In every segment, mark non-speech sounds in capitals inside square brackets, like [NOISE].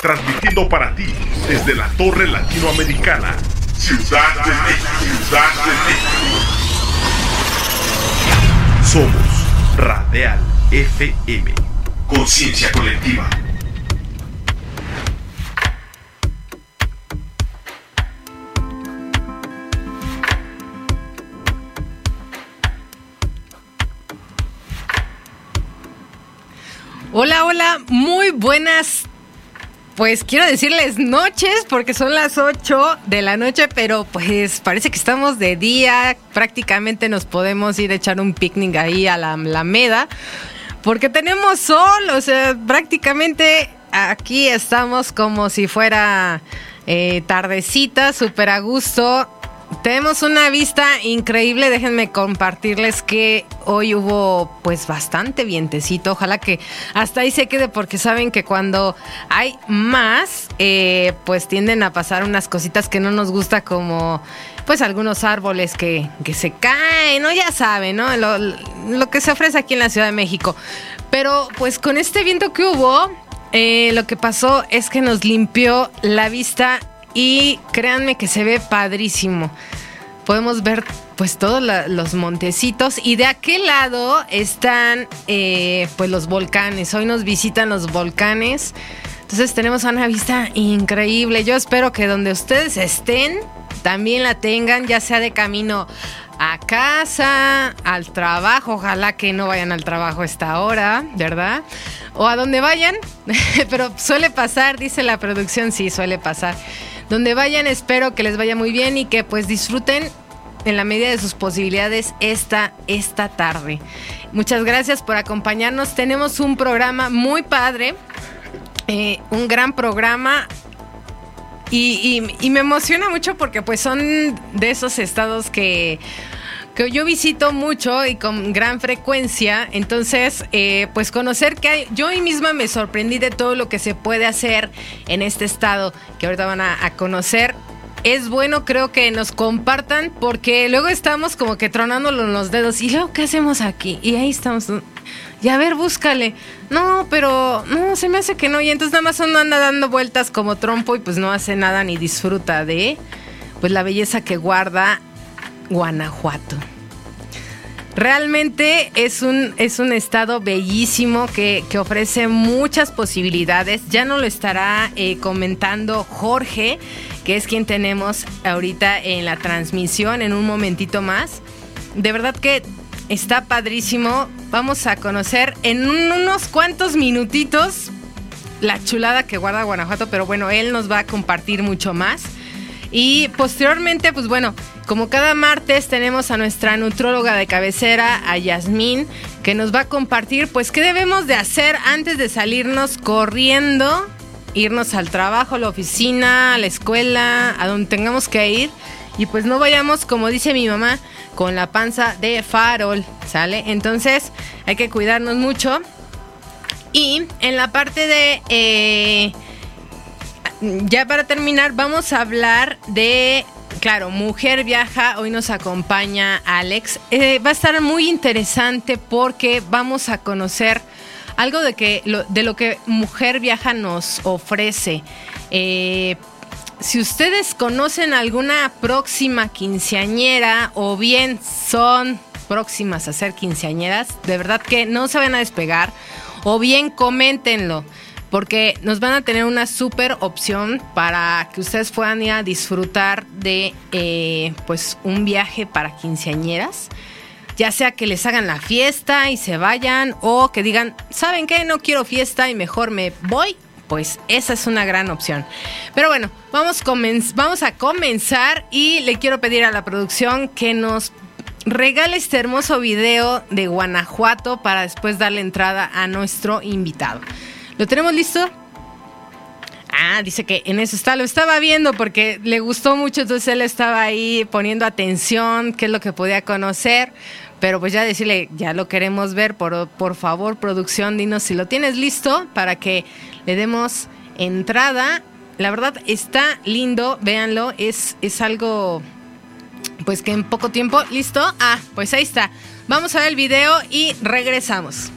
transmitiendo para ti desde la Torre Latinoamericana, Ciudad de México. Ciudad de México. Somos Radial FM. Conciencia colectiva. Hola, hola, muy buenas. Pues quiero decirles noches porque son las 8 de la noche, pero pues parece que estamos de día. Prácticamente nos podemos ir a echar un picnic ahí a la Alameda porque tenemos sol, o sea, prácticamente aquí estamos como si fuera eh, tardecita, súper a gusto. Tenemos una vista increíble, déjenme compartirles que hoy hubo pues bastante vientecito, ojalá que hasta ahí se quede porque saben que cuando hay más eh, pues tienden a pasar unas cositas que no nos gusta como pues algunos árboles que, que se caen, ¿no? Ya saben, ¿no? Lo, lo, que se ofrece aquí en la Ciudad de México. Pero pues con este viento que hubo, eh, lo que pasó es que nos limpió la vista y créanme que se ve padrísimo. Podemos ver pues todos los montecitos y de aquel lado están eh, pues los volcanes. Hoy nos visitan los volcanes. Entonces tenemos una vista increíble. Yo espero que donde ustedes estén también la tengan, ya sea de camino a casa, al trabajo, ojalá que no vayan al trabajo esta hora, ¿verdad? O a donde vayan, [LAUGHS] pero suele pasar, dice la producción, sí, suele pasar. Donde vayan, espero que les vaya muy bien y que pues disfruten en la medida de sus posibilidades esta, esta tarde. Muchas gracias por acompañarnos. Tenemos un programa muy padre, eh, un gran programa. Y, y, me emociona mucho porque pues son de esos estados que que yo visito mucho y con gran frecuencia. Entonces, eh, pues conocer que hay, yo hoy misma me sorprendí de todo lo que se puede hacer en este estado que ahorita van a, conocer es bueno, creo que nos compartan, porque luego estamos como que tronándolo en los dedos. ¿Y luego qué hacemos aquí? Y ahí estamos. Y a ver, búscale. No, pero no, se me hace que no. Y entonces nada más uno anda dando vueltas como trompo y pues no hace nada ni disfruta de pues la belleza que guarda Guanajuato. Realmente es un, es un estado bellísimo que, ofrece muchas posibilidades. Ya no lo estará eh, comentando Jorge, que es quien tenemos ahorita en la transmisión en un momentito más. De verdad que está padrísimo. Vamos a conocer en unos cuantos minutitos la chulada que guarda Guanajuato, pero bueno, él nos va a compartir mucho más. Y posteriormente, pues bueno, como cada martes tenemos a nuestra nutróloga de cabecera, a Yasmín, que nos va a compartir, pues, qué debemos de hacer antes de salirnos corriendo, irnos al trabajo, a la oficina, a la escuela, a donde tengamos que ir. Y pues no vayamos, como dice mi mamá, con la panza de farol, ¿sale? Entonces hay que cuidarnos mucho. Y en la parte de... Eh, ya para terminar, vamos a hablar de Claro, Mujer Viaja, hoy nos acompaña Alex. Eh, va a estar muy interesante porque vamos a conocer algo de, que, de lo que Mujer Viaja nos ofrece. Eh, si ustedes conocen alguna próxima quinceañera o bien son próximas a ser quinceañeras, de verdad que no se van a despegar o bien coméntenlo porque nos van a tener una súper opción para que ustedes puedan ir a disfrutar de eh, pues un viaje para quinceañeras. Ya sea que les hagan la fiesta y se vayan o que digan, ¿saben qué? No quiero fiesta y mejor me voy. Pues esa es una gran opción. Pero bueno, vamos, vamos a comenzar y le quiero pedir a la producción que nos regale este hermoso video de Guanajuato para después darle entrada a nuestro invitado. ¿Lo tenemos listo? Ah, dice que en eso está. Lo estaba viendo porque le gustó mucho, entonces él estaba ahí poniendo atención, qué es lo que podía conocer. Pero pues ya decirle, ya lo queremos ver, por, por favor, producción, dinos si lo tienes listo para que le demos entrada. La verdad está lindo, véanlo, es, es algo pues que en poco tiempo, ¿listo? Ah, pues ahí está. Vamos a ver el video y regresamos.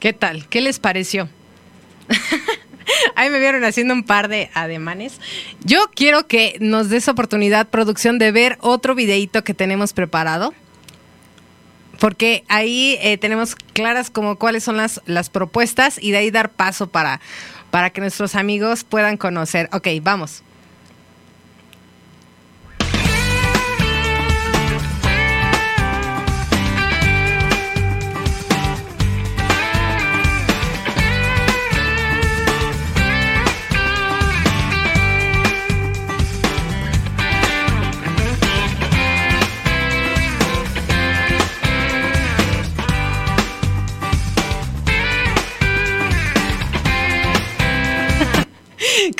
¿Qué tal? ¿Qué les pareció? [LAUGHS] Ahí me vieron haciendo un par de ademanes. Yo quiero que nos des oportunidad, producción, de ver otro videito que tenemos preparado. Porque ahí eh, tenemos claras como cuáles son las, las propuestas y de ahí dar paso para, para que nuestros amigos puedan conocer. Ok, vamos.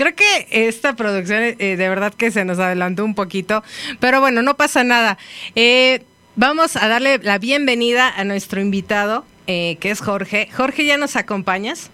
Creo que esta producción eh, de verdad que se nos adelantó un poquito, pero bueno, no pasa nada. Eh, vamos a darle la bienvenida a nuestro invitado, eh, que es Jorge. Jorge, ¿ya nos acompañas?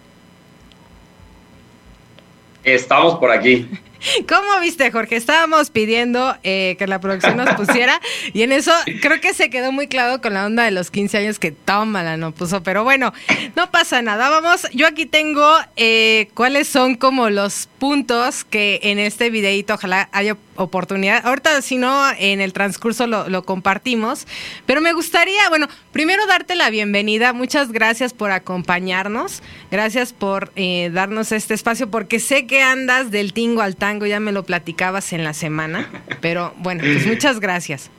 Estamos por aquí. [LAUGHS] ¿Cómo viste, Jorge? Estábamos pidiendo eh, que la producción nos pusiera y en eso creo que se quedó muy claro con la onda de los 15 años que tómala no puso, pero bueno, no pasa nada. Vamos, yo aquí tengo eh, cuáles son como los puntos que en este videito ojalá haya oportunidad. Ahorita, si no, en el transcurso lo, compartimos. Pero me gustaría, bueno, primero darte la bienvenida. Muchas gracias por acompañarnos. Gracias por eh, darnos este espacio, porque sé que andas del tingo al tango, ya me lo platicabas en la semana. Pero bueno, pues [LAUGHS] muchas gracias.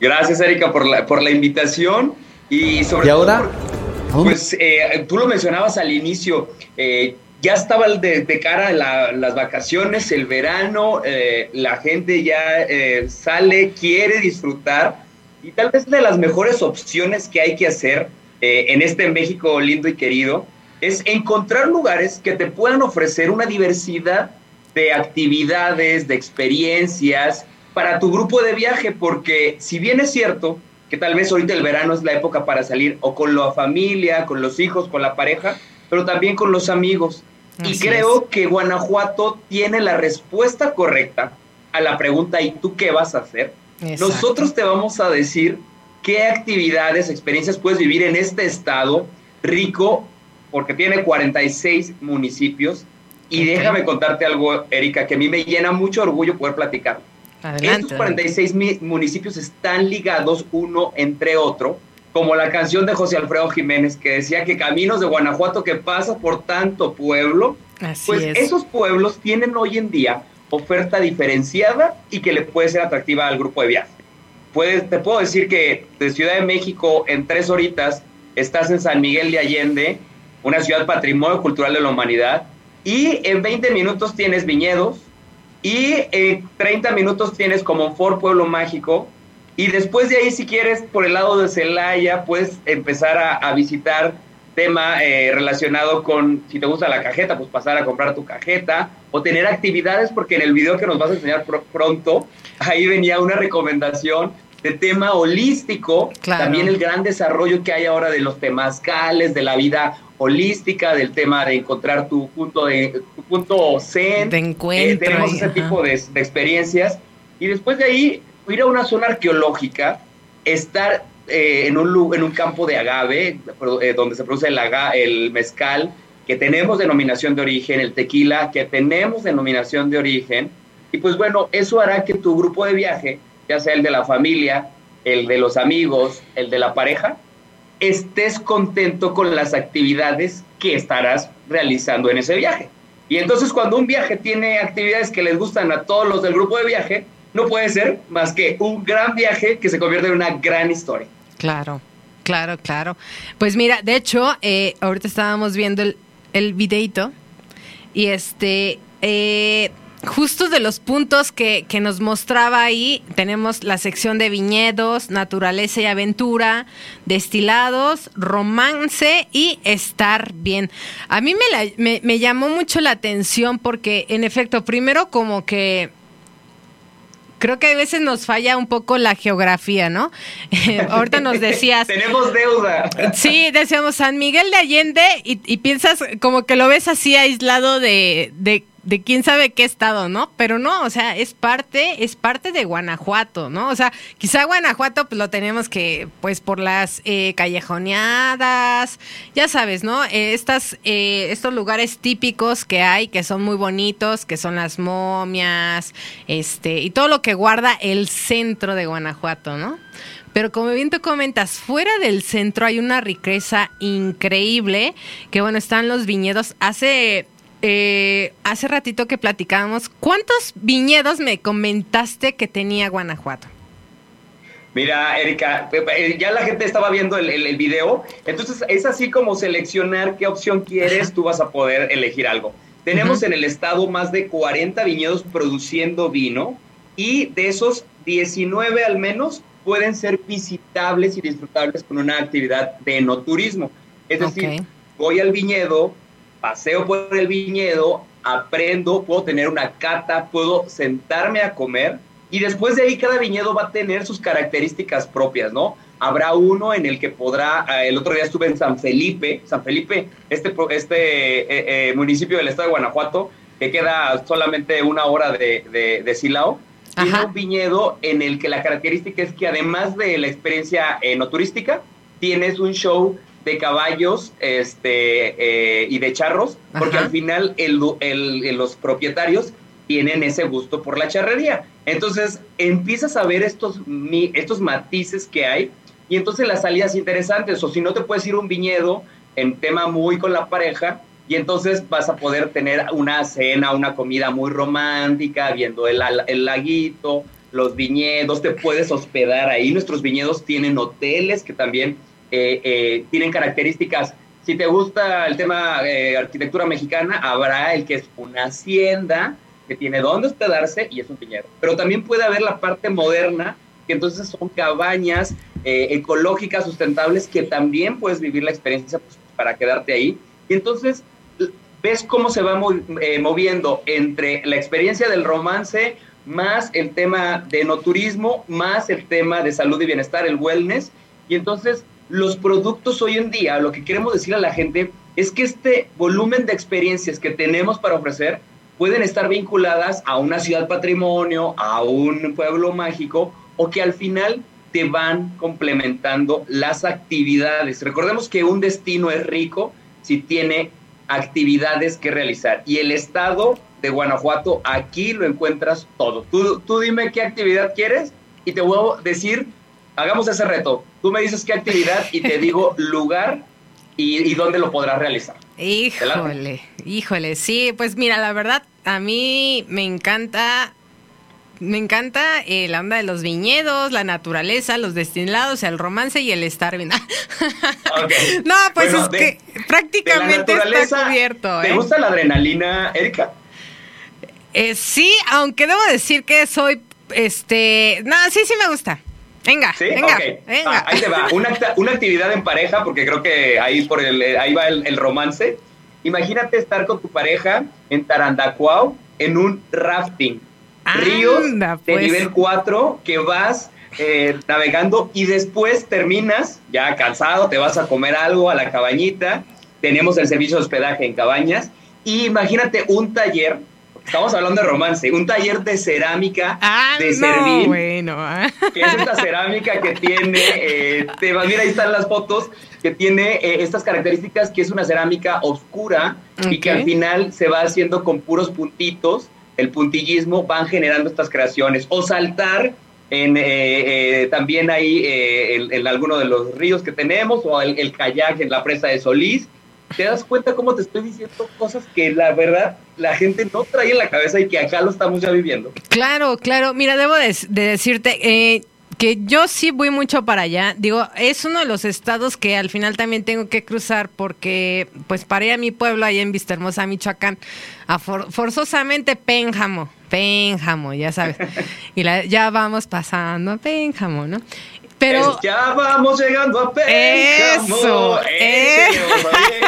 Gracias, Erika, por la, por la invitación. Y sobre ¿Y ahora? todo, pues eh, tú lo mencionabas al inicio. Eh, ya estaba de, cara a las vacaciones, el verano, eh, la gente ya eh, sale, quiere disfrutar y tal vez de las mejores opciones que hay que hacer eh, en este México lindo y querido es encontrar lugares que te puedan ofrecer una diversidad de actividades, de experiencias para tu grupo de viaje, porque si bien es cierto que tal vez ahorita el verano es la época para salir o con la familia, con los hijos, con la pareja, pero también con los amigos. Y Así creo es. que Guanajuato tiene la respuesta correcta a la pregunta ¿y tú qué vas a hacer? Exacto. Nosotros te vamos a decir qué actividades, experiencias puedes vivir en este estado rico, porque tiene 46 municipios. Y Ok. déjame contarte algo, Erika, que a mí me llena mucho orgullo poder platicar. Adelante. Estos 46 mi- municipios están ligados uno entre otro, como la canción de José Alfredo Jiménez que decía que caminos de Guanajuato que pasa por tanto pueblo, Así pues es. esos pueblos tienen hoy en día oferta diferenciada y que le puede ser atractiva al grupo de viaje. puedes, te puedo decir que de Ciudad de México en tres horitas estás en San Miguel de Allende, una ciudad patrimonio cultural de la humanidad, y en 20 minutos tienes viñedos, y en 30 minutos tienes como Fort Pueblo Mágico, y después de ahí, si quieres, por el lado de Celaya, puedes empezar a, visitar tema eh, relacionado con, si te gusta la cajeta, pues pasar a comprar tu cajeta o tener actividades, porque en el video que nos vas a enseñar pronto, ahí venía una recomendación de tema holístico, también el gran desarrollo que hay ahora de los temazcales, de la vida holística, del tema de encontrar tu punto de tu punto zen. De encuentro. Eh, tenemos ese tipo de, experiencias. Y después de ahí, ir a una zona arqueológica, estar eh, en, un, campo de agave, eh, donde se produce el, el mezcal, que tenemos denominación de origen, el tequila, que tenemos denominación de origen. Y pues bueno, eso hará que tu grupo de viaje, ya sea el de la familia, el de los amigos, el de la pareja, estés contento con las actividades que estarás realizando en ese viaje. Y entonces cuando un viaje tiene actividades que les gustan a todos los del grupo de viaje, no puede ser más que un gran viaje que se convierte en una gran historia. Claro, claro, claro. Pues mira, de hecho, eh, ahorita estábamos viendo el, el videito y este... Eh, justo de los puntos que, que, nos mostraba ahí, tenemos la sección de viñedos, naturaleza y aventura, destilados, romance y estar bien. A mí me, me, llamó mucho la atención porque, en efecto, primero como que creo que a veces nos falla un poco la geografía, ¿no? [LAUGHS] ahorita nos decías. [LAUGHS] Tenemos deuda. sí, decíamos San Miguel de Allende y, y, piensas como que lo ves así aislado de, de de quién sabe qué estado, ¿no? Pero no, o sea, es parte, es parte de Guanajuato, ¿no? O sea, quizá Guanajuato pues lo tenemos que, pues por las eh, callejoneadas, ya sabes, ¿no? Eh, estas, eh, estos lugares típicos que hay, que son muy bonitos, que son las momias, este, y todo lo que guarda el centro de Guanajuato, ¿no? Pero como bien tú comentas, fuera del centro hay una riqueza increíble, que bueno, están los viñedos. Hace eh, hace ratito que platicábamos, ¿cuántos viñedos me comentaste que tenía Guanajuato? Mira, Erika, eh, ya la gente estaba viendo el, el, video, entonces es así como seleccionar qué opción quieres, tú vas a poder elegir algo. Tenemos en el estado más de 40 viñedos produciendo vino y de esos 19 al menos pueden ser visitables y disfrutables con una actividad de enoturismo. Es decir, voy al viñedo, paseo por el viñedo, aprendo, puedo tener una cata, puedo sentarme a comer y después de ahí cada viñedo va a tener sus características propias, ¿no? Habrá uno en el que podrá, eh, el otro día estuve en San Felipe, San Felipe, este, este eh, eh, municipio del estado de Guanajuato, que queda solamente una hora de, de, Silao, tiene un viñedo en el que la característica es que además de la experiencia no turística, tienes un show de caballos este, eh, y de charros, porque al final el, los propietarios tienen ese gusto por la charrería. Entonces empiezas a ver estos, estos matices que hay y entonces las salidas interesantes, o si no te puedes ir a un viñedo en tema muy con la pareja, y entonces vas a poder tener una cena, una comida muy romántica, viendo el, el laguito, los viñedos, te puedes hospedar ahí. Nuestros viñedos tienen hoteles que también eh, eh, tienen características. Si te gusta el tema eh, arquitectura mexicana, habrá el que es una hacienda que tiene dónde hospedarse y es un piñero. Pero también puede haber la parte moderna, que entonces son cabañas ecológicas, sustentables, que también puedes vivir la experiencia pues, para quedarte ahí. Y entonces ves cómo se va moviendo entre la experiencia del romance, más el tema de no turismo, más el tema de salud y bienestar, el wellness. Y entonces los productos hoy en día, lo que queremos decir a la gente es que este volumen de experiencias que tenemos para ofrecer pueden estar vinculadas a una ciudad patrimonio, a un pueblo mágico, o que al final te van complementando las actividades. Recordemos que un destino es rico si tiene actividades que realizar. Y el estado de Guanajuato, aquí lo encuentras todo. Tú, tú dime qué actividad quieres y te voy a decir hagamos ese reto. Tú me dices qué actividad y te digo [LAUGHS] lugar y, dónde lo podrás realizar. Híjole, híjole, sí, pues mira, la verdad, a mí me encanta me encanta eh, la onda de los viñedos, la naturaleza, los destilados, el romance y el estar bien. [LAUGHS] no, pues es que prácticamente está cubierto. ¿Te ¿eh? gusta la adrenalina, Erika? Eh, sí, aunque debo decir que soy, este, no, sí, sí me gusta. Venga, ¿Sí? venga. Ah, ahí te va. Una, acta- una actividad en pareja, porque creo que ahí, por el, eh, ahí va el, el romance. Imagínate estar con tu pareja en Tarandacuao en un rafting. Anda, de pues. nivel 4 que vas eh, navegando y después terminas ya cansado, te vas a comer algo a la cabañita. Tenemos el servicio de hospedaje en cabañas. Y imagínate un taller, estamos hablando de romance, un taller de cerámica Ah, de no, servir bueno. que es esta cerámica que tiene, eh, te vas- mira ahí están las fotos, que tiene eh, estas características, que es una cerámica oscura y que al final se va haciendo con puros puntitos, el puntillismo van generando estas creaciones, o saltar en, eh, eh, también ahí eh, en, en alguno de los ríos que tenemos, o el, el kayak en la presa de Solís. ¿Te das cuenta cómo te estoy diciendo cosas que la verdad la gente no trae en la cabeza y que acá lo estamos ya viviendo? Claro, claro. Mira, debo de, de decirte eh, que yo sí voy mucho para allá. Digo, es uno de los estados que al final también tengo que cruzar porque, pues, para ir a mi pueblo, allá en Vistahermosa, Michoacán, a for- forzosamente Pénjamo, Pénjamo, ya sabes. [LAUGHS] Y la- ya vamos pasando a Pénjamo, ¿no? Pero... Es, ya vamos llegando a Pénjamo. Eso, eh. Rosalía.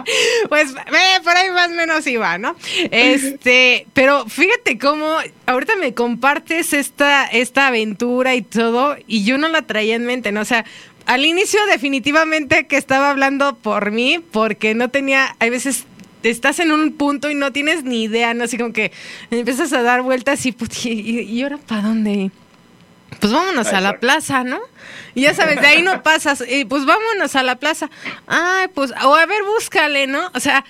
[LAUGHS] pues ve, por ahí más o menos iba, ¿no? Este, pero fíjate cómo ahorita me compartes esta, esta aventura y todo, y yo no la traía en mente, ¿no? O sea, al inicio definitivamente que estaba hablando por mí, porque no tenía, hay veces estás en un punto y no tienes ni idea, ¿no? Así como que empiezas a dar vueltas y, pues, [LAUGHS] y, y ahora para dónde? Pues vámonos a la plaza, ¿no? Y ya sabes, de ahí no pasas, y pues vámonos a la plaza. Ay, pues, o a ver, búscale, ¿no? O sea,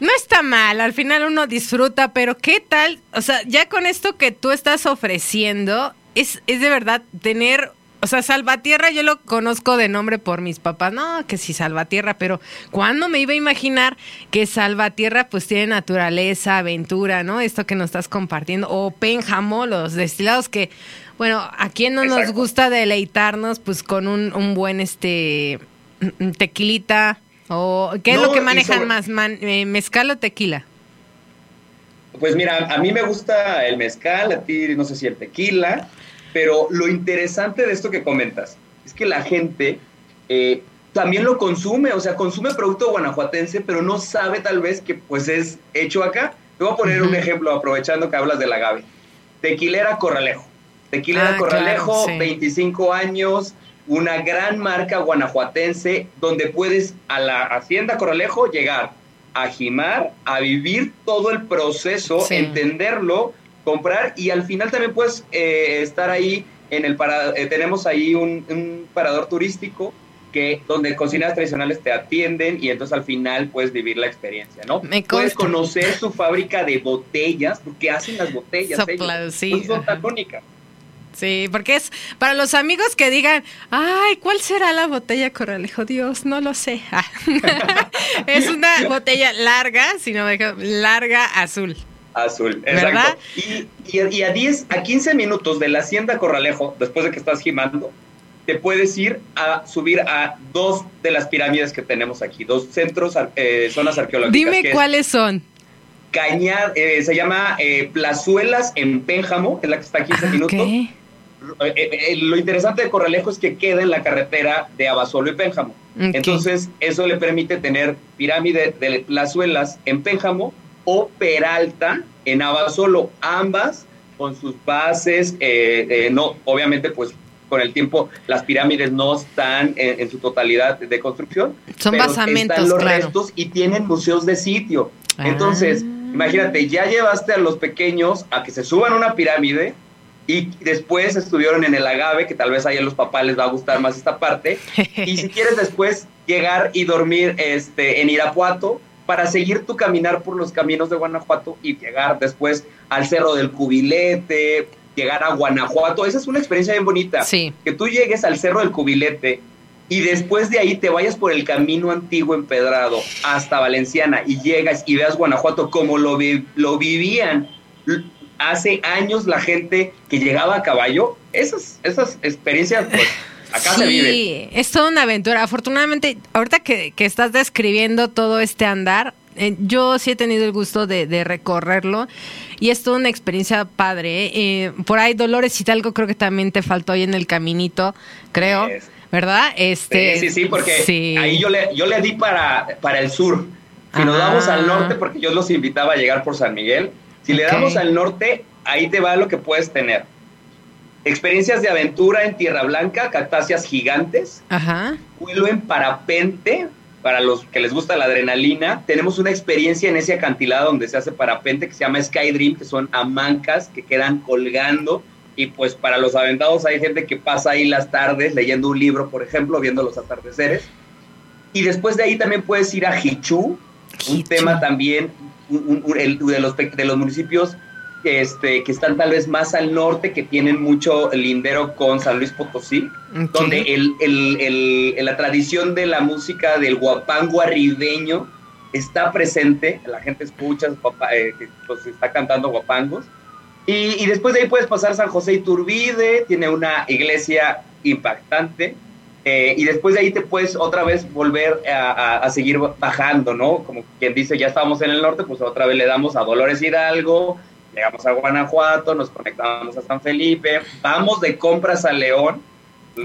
no está mal, al final uno disfruta, pero ¿qué tal? O sea, ya con esto que tú estás ofreciendo, es, es de verdad tener, o sea, Salvatierra yo lo conozco de nombre por mis papás, no, que sí, Salvatierra, pero ¿cuándo me iba a imaginar que Salvatierra pues tiene naturaleza, aventura, ¿no? Esto que nos estás compartiendo, o Pénjamo, los destilados que, bueno, a quién no nos gusta deleitarnos pues con un, un buen, este, tequilita, o ¿qué es No, lo que manejan sobre- más, man- eh, mezcal o tequila? Pues mira, a mí me gusta el mezcal, a ti no sé si el tequila, pero lo interesante de esto que comentas es que la gente eh, también lo consume, o sea, consume producto guanajuatense, pero no sabe tal vez que pues es hecho acá. Te voy a poner un ejemplo aprovechando que hablas del agave. Tequilera Corralejo. Tequilera Ah, Corralejo, claro, sí. 25 años, una gran marca guanajuatense donde puedes a la Hacienda Corralejo llegar a jimar, a vivir todo el proceso, Sí. entenderlo, comprar y al final también puedes eh, estar ahí en el para, eh, tenemos ahí un, un parador turístico que donde cocinas tradicionales te atienden y entonces al final puedes vivir la experiencia, ¿no? Me puedes conocer su fábrica de botellas, porque hacen las botellas. Soplado, ellos. sí, son tan únicas. Sí, porque es para los amigos que digan, ay, ¿cuál será la botella Corralejo? Dios, no lo sé. Ah. [LAUGHS] es una botella larga, si no me larga azul. Azul, ¿Verdad? exacto. Y, y, y a 10, a 15 minutos de la Hacienda Corralejo, después de que estás gimando, te puedes ir a subir a dos de las pirámides que tenemos aquí, dos centros, eh, zonas arqueológicas. Dime que es cuáles son. Cañar, eh, se llama eh, Plazuelas en Pénjamo, es la que está a 15 Ah, minutos. ok. Eh, eh, eh, lo interesante de Corralejo es que queda en la carretera de Abasolo y Pénjamo. Entonces, eso le permite tener pirámide de Plazuelas en Pénjamo o Peralta en Abasolo, ambas con sus bases, eh, eh, no, obviamente, pues con el tiempo las pirámides no están en, en su totalidad de construcción. Son pero basamentos, están los claro. restos y tienen museos de sitio. Ah. Entonces, imagínate, ya llevaste a los pequeños a que se suban a una pirámide y después estuvieron en el agave, que tal vez ahí a los papás les va a gustar más esta parte. Y si [LAUGHS] quieres después llegar y dormir este, en Irapuato para seguir tu caminar por los caminos de Guanajuato y llegar después al Cerro del Cubilete, llegar a Guanajuato. Esa es una experiencia bien bonita. Sí. Que tú llegues al Cerro del Cubilete y después de ahí te vayas por el camino antiguo empedrado hasta Valenciana y llegas y veas Guanajuato como lo, vi- lo vivían hace años la gente que llegaba a caballo, esas, esas experiencias, pues, acá se viven. Sí, es toda una aventura. Afortunadamente, ahorita que, que estás describiendo todo este andar, eh, yo sí he tenido el gusto de, de recorrerlo y es toda una experiencia padre. ¿eh? Eh, por ahí Dolores Hidalgo creo que también te faltó ahí en el caminito, creo, Es- ¿verdad? Este, Sí, sí, sí, porque sí. ahí yo le, yo le di para, para el sur. Si nos Ah. vamos al norte, porque yo los invitaba a llegar por San Miguel, si le damos al norte, ahí te va lo que puedes tener. Experiencias de aventura en Tierra Blanca, cactáceas gigantes, Ajá. vuelo en parapente, para los que les gusta la adrenalina. Tenemos una experiencia en ese acantilado donde se hace parapente que se llama Sky Dream, que son hamancas que quedan colgando. Y pues para los aventados hay gente que pasa ahí las tardes leyendo un libro, por ejemplo, viendo los atardeceres. Y después de ahí también puedes ir a Hichú, un tema también un- un- el- de, los, de los municipios este, que están tal vez más al norte, que tienen mucho lindero con San Luis Potosí Ok. donde el, el- el- la tradición de la música del guapango arribeño está presente, la gente escucha guapa- eh, pues, está cantando guapangos. Y, y después de ahí puedes pasar San José Iturbide, tiene una iglesia impactante. Eh, y después de ahí te puedes otra vez volver a, a- a seguir bajando, ¿no? Como quien dice, ya estamos en el norte, pues otra vez le damos a Dolores Hidalgo, llegamos a Guanajuato, nos conectamos a San Felipe, vamos de compras a León,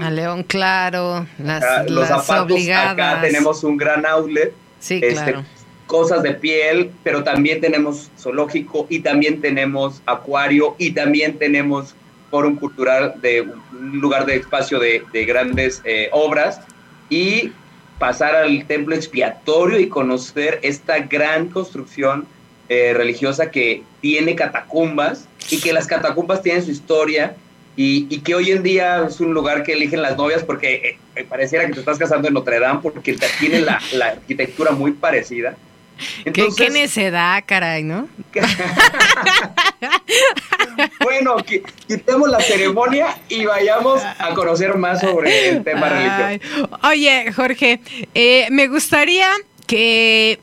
A León, claro. Las, Acá, los zapatos, obligadas. acá tenemos un gran outlet, Sí, este, claro. cosas de piel, pero también tenemos zoológico y también tenemos acuario y también tenemos fórum cultural de un lugar de espacio de, de grandes eh, obras y pasar al templo expiatorio y conocer esta gran construcción eh, religiosa que tiene catacumbas y que las catacumbas tienen su historia y, que hoy en día es un lugar que eligen las novias porque eh, eh, pareciera que te estás casando en Notre Dame porque tiene la arquitectura muy parecida. [LAUGHS] ¿Qué, qué necedad, caray, ¿no? [LAUGHS] bueno, qui- quitemos la ceremonia y vayamos a conocer más sobre el tema religioso. Oye, Jorge, eh, me gustaría que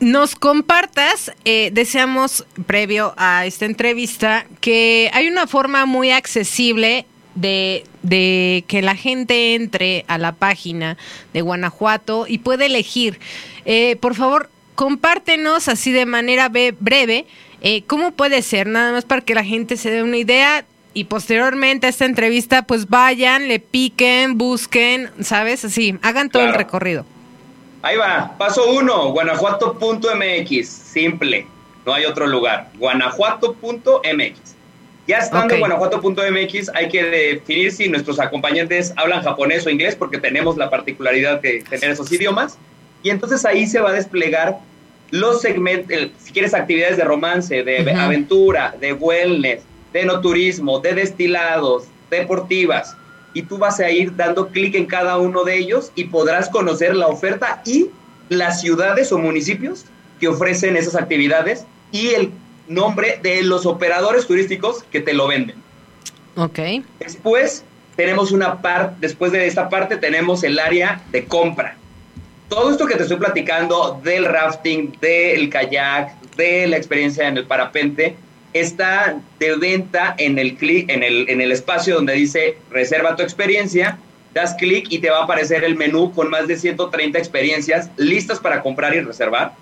nos compartas, eh, deseamos previo a esta entrevista, que hay una forma muy accesible de, de que la gente entre a la página de Guanajuato y puede elegir. Eh, por favor, compártenos así de manera breve eh, cómo puede ser, nada más para que la gente se dé una idea y posteriormente a esta entrevista pues vayan, le piquen, busquen, ¿sabes? Así, hagan todo el recorrido. Ahí va, paso uno, guanajuato.mx, simple, no hay otro lugar, guanajuato.mx. Ya estando en guanajuato.mx hay que definir si nuestros acompañantes hablan japonés o inglés porque tenemos la particularidad de tener esos idiomas y entonces ahí se va a desplegar los segmentos, si quieres actividades de romance, de aventura, de wellness, de no turismo, de destilados, deportivas, y tú vas a ir dando clic en cada uno de ellos y podrás conocer la oferta y las ciudades o municipios que ofrecen esas actividades y el nombre de los operadores turísticos que te lo venden. Ok. Después tenemos una parte, después de esta parte tenemos el área de compra. Todo esto que te estoy platicando del rafting, del kayak, de la experiencia en el parapente, está de venta en el clic, en el, en el espacio donde dice reserva tu experiencia, das clic y te va a aparecer el menú con más de 130 experiencias listas para comprar y reservar.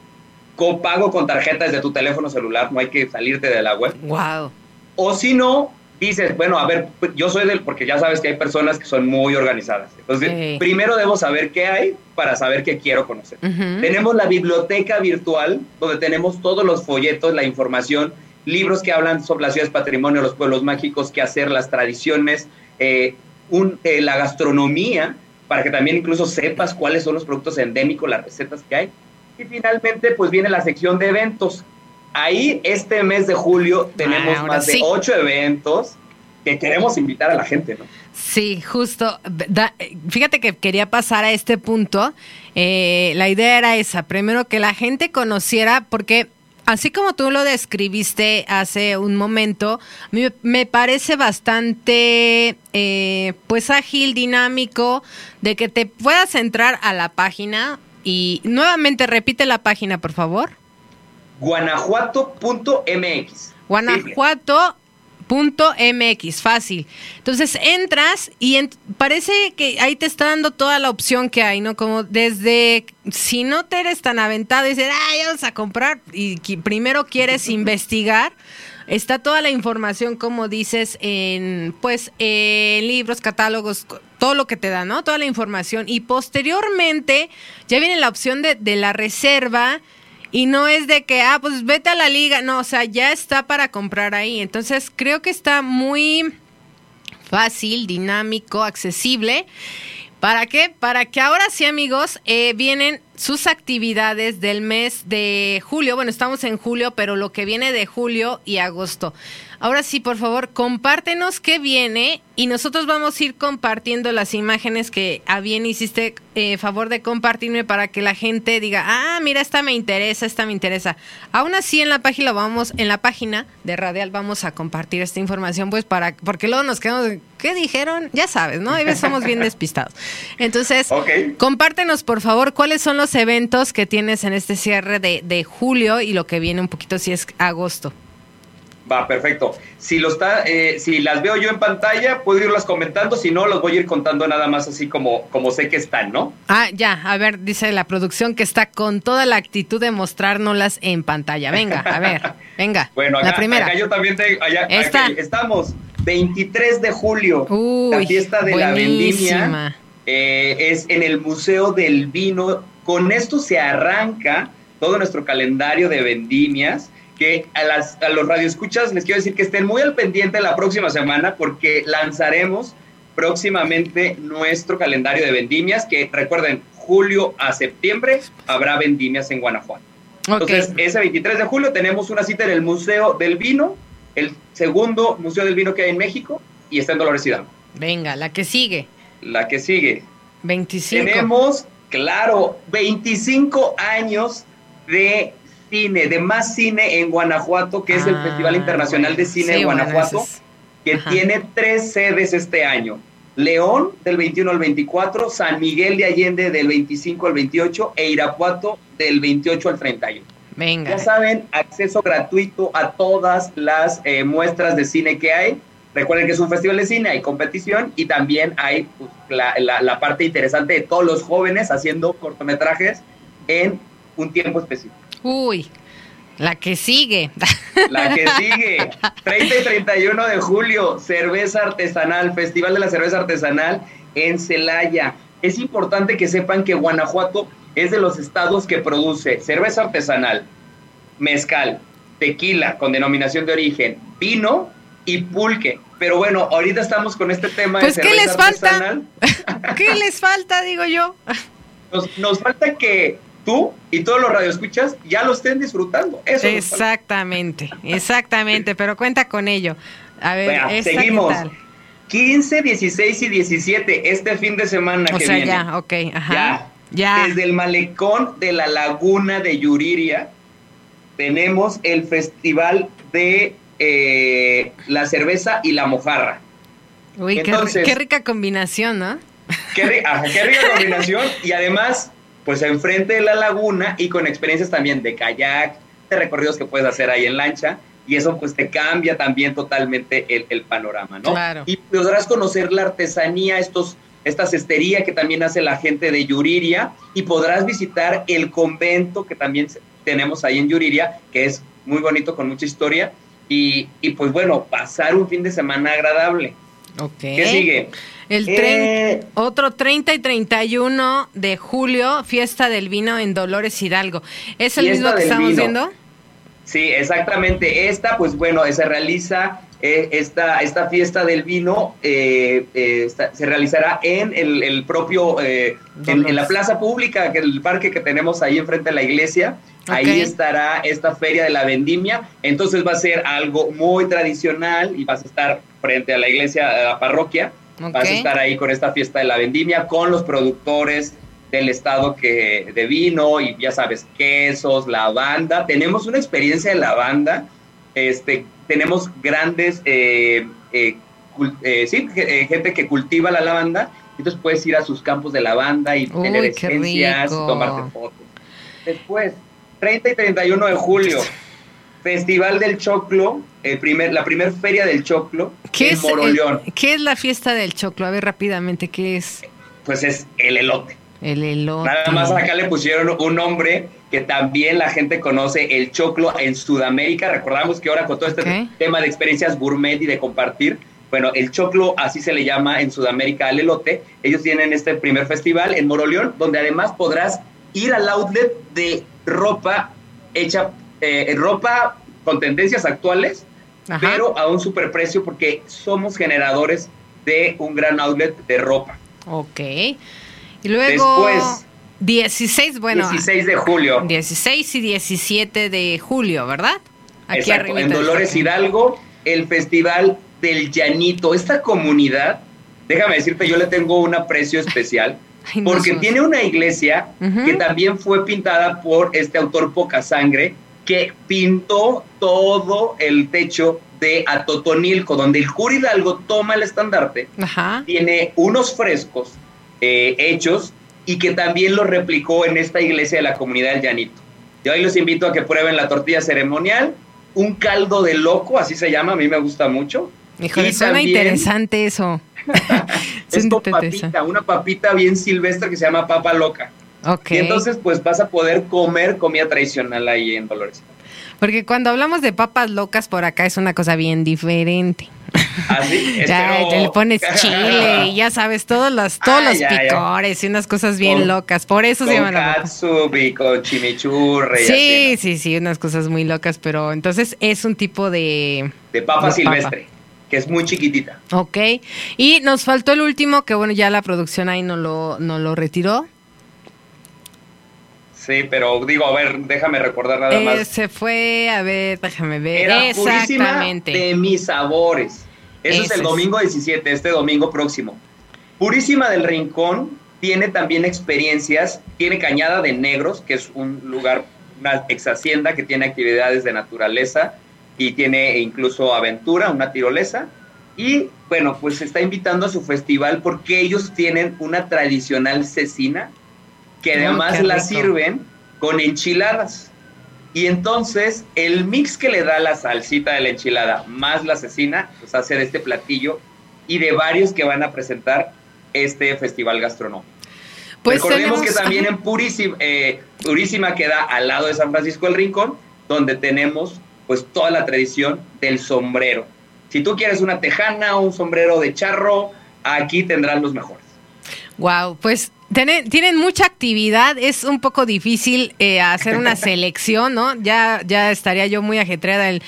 Con pago con tarjetas de tu teléfono celular, no hay que salirte de la web. Wow. O si no, dices, bueno, a ver, pues, yo soy del, porque ya sabes que hay personas que son muy organizadas. Entonces, Sí. primero debo saber qué hay para saber qué quiero conocer. Ujú. Tenemos la biblioteca virtual, donde tenemos todos los folletos, la información, libros que hablan sobre las ciudades patrimonio, los pueblos mágicos, qué hacer, las tradiciones, eh, un, eh, la gastronomía, para que también incluso sepas cuáles son los productos endémicos, las recetas que hay. Y finalmente, pues viene la sección de eventos. Ahí, este mes de julio, tenemos Ah, más de sí. ocho eventos que queremos invitar a la gente, ¿no? Sí, justo. Da- fíjate que quería pasar a este punto. Eh, la idea era esa, primero que la gente conociera, porque así como tú lo describiste hace un momento, me- me parece bastante, eh, pues ágil, dinámico, de que te puedas entrar a la página y nuevamente repite la página, por favor. Guanajuato.mx. Guanajuato Punto MX, fácil. Entonces entras y parece que ahí te está dando toda la opción que hay, ¿no? Como desde, si no te eres tan aventado y dices, ah, vamos a comprar, y primero quieres [LAUGHS] investigar, está toda la información, como dices, en, pues, en libros, catálogos, todo lo que te da, ¿no? Toda la información. Y posteriormente ya viene la opción de, de la reserva y no es de que, ah, pues vete a la liga. No, o sea, ya está para comprar ahí. Entonces creo que está muy fácil, dinámico, accesible. ¿Para qué? Para que ahora sí, amigos, eh, vienen sus actividades del mes de julio. Bueno, estamos en julio, pero lo que viene de julio y agosto. Ahora sí, por favor, compártenos qué viene y nosotros vamos a ir compartiendo las imágenes que a bien hiciste eh, favor de compartirme para que la gente diga, ah, mira, esta me interesa, esta me interesa. Aún así en la página vamos, en la página de Radial vamos a compartir esta información, pues para, porque luego nos quedamos, ¿qué dijeron? Ya sabes, ¿no? A veces somos bien despistados. Entonces, compártenos por favor cuáles son los eventos que tienes en este cierre de, de julio y lo que viene un poquito si es agosto. Va, perfecto. Si, lo está, eh, si las veo yo en pantalla, puedo irlas comentando, si no, los voy a ir contando nada más así como, como sé que están, ¿no? Ah, ya, a ver, dice la producción que está con toda la actitud de mostrárnoslas en pantalla. Venga, a ver, [LAUGHS] venga. Bueno, acá, la primera. yo también tengo, allá, estamos, 23 de julio, la fiesta de la vendimia. Eh, es en el Museo del Vino. Con esto se arranca todo nuestro calendario de vendimias que a, las, a los radioescuchas les quiero decir que estén muy al pendiente la próxima semana porque lanzaremos próximamente nuestro calendario de vendimias, que recuerden, julio a septiembre habrá vendimias en Guanajuato. Entonces, ese 23 de julio tenemos una cita en el Museo del Vino, el segundo Museo del Vino que hay en México, y está en Dolores Hidalgo. Venga, la que sigue. La que sigue. 25. Tenemos, claro, 25 años de cine, de más cine en Guanajuato, que es el Festival ah, Internacional de Cine de Guanajuato, que tiene tres sedes este año. León del 21 al 24, San Miguel de Allende del 25 al 28 e Irapuato del 28 al 31. Venga. Ya saben, acceso gratuito a todas las eh, muestras de cine que hay. Recuerden que es un festival de cine, hay competición y también hay pues, la, la parte interesante de todos los jóvenes haciendo cortometrajes en un tiempo específico. Uy, la que sigue. [LAUGHS] La que sigue. 30 y 31 de julio, cerveza artesanal, Festival de la Cerveza Artesanal en Celaya. Es importante que sepan que Guanajuato es de los estados que produce cerveza artesanal, mezcal, tequila con denominación de origen, vino y pulque. Pero bueno, ahorita estamos con este tema pues de cerveza ¿qué les artesanal. falta? [LAUGHS] ¿Qué les falta, digo yo? Nos, nos falta que tú y todos los radioescuchas ya lo estén disfrutando. Eso exactamente, exactamente, pero cuenta con ello. A ver, seguimos. 15, 16 y 17 este fin de semana o sea, ya, ok, ajá. Ya, Desde el malecón de la laguna de Yuriria tenemos el festival de eh, la cerveza y la mojarra. Uy, qué, rica combinación, ¿no? Qué, qué rica [LAUGHS] combinación y además pues enfrente de la laguna y con experiencias también de kayak, de recorridos que puedes hacer ahí en lancha, y eso pues te cambia también totalmente el, panorama, ¿no? Claro. Y podrás conocer la artesanía, estos, esta cestería que también hace la gente de Yuriria, y podrás visitar el convento que también tenemos ahí en Yuriria, que es muy bonito, con mucha historia, y, y pues bueno, pasar un fin de semana agradable. Ok. ¿Qué sigue? El eh, otro 30 y 31 de julio, fiesta del vino en Dolores Hidalgo. ¿Es el mismo que estamos viendo? Sí, exactamente. Esta, pues bueno, se realiza eh, esta, esta fiesta del vino, eh, se realizará en el, propio, en, la plaza pública, que el parque que tenemos ahí enfrente de la iglesia. Ahí estará esta feria de la vendimia. Entonces va a ser algo muy tradicional y vas a estar frente a la iglesia, a la parroquia Vas a estar ahí con esta fiesta de la vendimia, con los productores del estado que, de vino y ya sabes, quesos, lavanda. Tenemos una experiencia de lavanda. Este, tenemos grandes, eh, eh, eh, sí, gente que cultiva la lavanda. Entonces puedes ir a sus campos de lavanda y tener esencias, tomarte fotos. Después, 30 y 31 de julio, [LAUGHS] Festival del Choclo, el primer, la primer feria del Choclo ¿Qué en es, Moroleón. el- ¿Qué es la fiesta del choclo? A ver rápidamente, ¿qué es Pues es el elote. el elote? Nada más acá le pusieron un nombre que también la gente conoce, el choclo en Sudamérica. Recordamos que ahora con todo este tema de experiencias gourmet y de compartir, bueno, el choclo así se le llama en Sudamérica al elote. Ellos tienen este primer festival en Moroleón, donde además podrás ir al outlet de ropa hecha, eh, ropa con tendencias actuales, Ajá. pero a un superprecio porque somos generadores de un gran outlet de ropa. Ok. Y luego... Después- 16, bueno... 16 de julio. 16 y 17 de julio, ¿verdad? Aquí Exacto, en Dolores. Hidalgo, el Festival del Llanito. Esta comunidad, déjame decirte, yo le tengo un aprecio [LAUGHS] especial Ay, no porque tiene una iglesia Ujú. que también fue pintada por este autor Poca Sangre que pintó todo el techo de Atotonilco, donde el cura Hidalgo toma el estandarte Ajá. tiene unos frescos eh, hechos y que también los replicó en esta iglesia de la comunidad del Llanito. Yo ahí los invito a que prueben la tortilla ceremonial, un caldo de loco, así se llama, a mí me gusta mucho. Híjole, Y suena también interesante eso. [LAUGHS] Es con papita, una papita bien silvestre que se llama papa loca. Ok. Y entonces pues vas a poder comer comida tradicional ahí en Dolores. Porque cuando hablamos de papas locas por acá es una cosa bien diferente. Así, [LAUGHS] Ya espero- te le pones [LAUGHS] chile y ya sabes, todos los, todos Ah, los ya, ya. picores y unas cosas bien Con- locas. Por eso se con llama la boca. katsubi, con chimichurri y Sí, así, sí, sí, unas cosas muy locas, pero entonces es un tipo de... ¿no? De papa de papa. silvestre, que es muy chiquitita. Ok. Y nos faltó el último, que bueno, ya la producción ahí no lo, no lo retiró. Sí, pero digo, a ver, déjame recordar nada Eh, más. se fue, a ver, déjame ver. Era purísima Exactamente. de mis sabores. Eso Ese es el domingo 17, este domingo próximo. Purísima del Rincón tiene también experiencias, tiene Cañada de Negros, que es un lugar, una ex hacienda que tiene actividades de naturaleza y tiene incluso aventura, una tirolesa. Y bueno, pues se está invitando a su festival porque ellos tienen una tradicional cecina que además la sirven con enchiladas. Y entonces el mix que le da la salsita de la enchilada más la cecina, pues hace de este platillo y de varios que van a presentar este festival gastronómico. Pues Recordemos tenemos- que también en Purísima, eh, Purísima queda al lado de San Francisco del Rincón, donde tenemos pues toda la tradición del sombrero. Si tú quieres una tejana o un sombrero de charro, aquí tendrás los mejores. Wow, pues tienen, tienen mucha actividad, es un poco difícil eh, hacer una [LAUGHS] selección, ¿no? Ya, ya estaría yo muy ajetreada el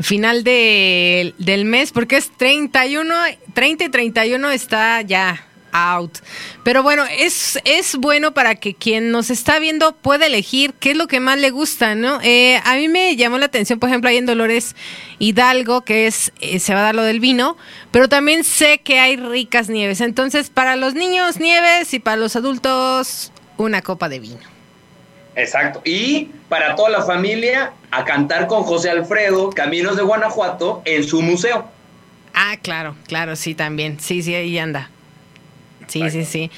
final de- del mes, porque es 31, 30 y 31 está ya out. Pero bueno, es, es bueno para que quien nos está viendo pueda elegir qué es lo que más le gusta, ¿no? Eh, a mí me llamó la atención, por ejemplo, ahí en Dolores Hidalgo, que es, eh, se va a dar lo del vino, pero también sé que hay ricas nieves. Entonces, para los niños, nieves y para los adultos, una copa de vino. Exacto. Y para toda la familia, a cantar con José Alfredo, Caminos de Guanajuato, en su museo. Ah, claro, claro, sí, también. Sí, sí, ahí anda. Sí, sí, sí.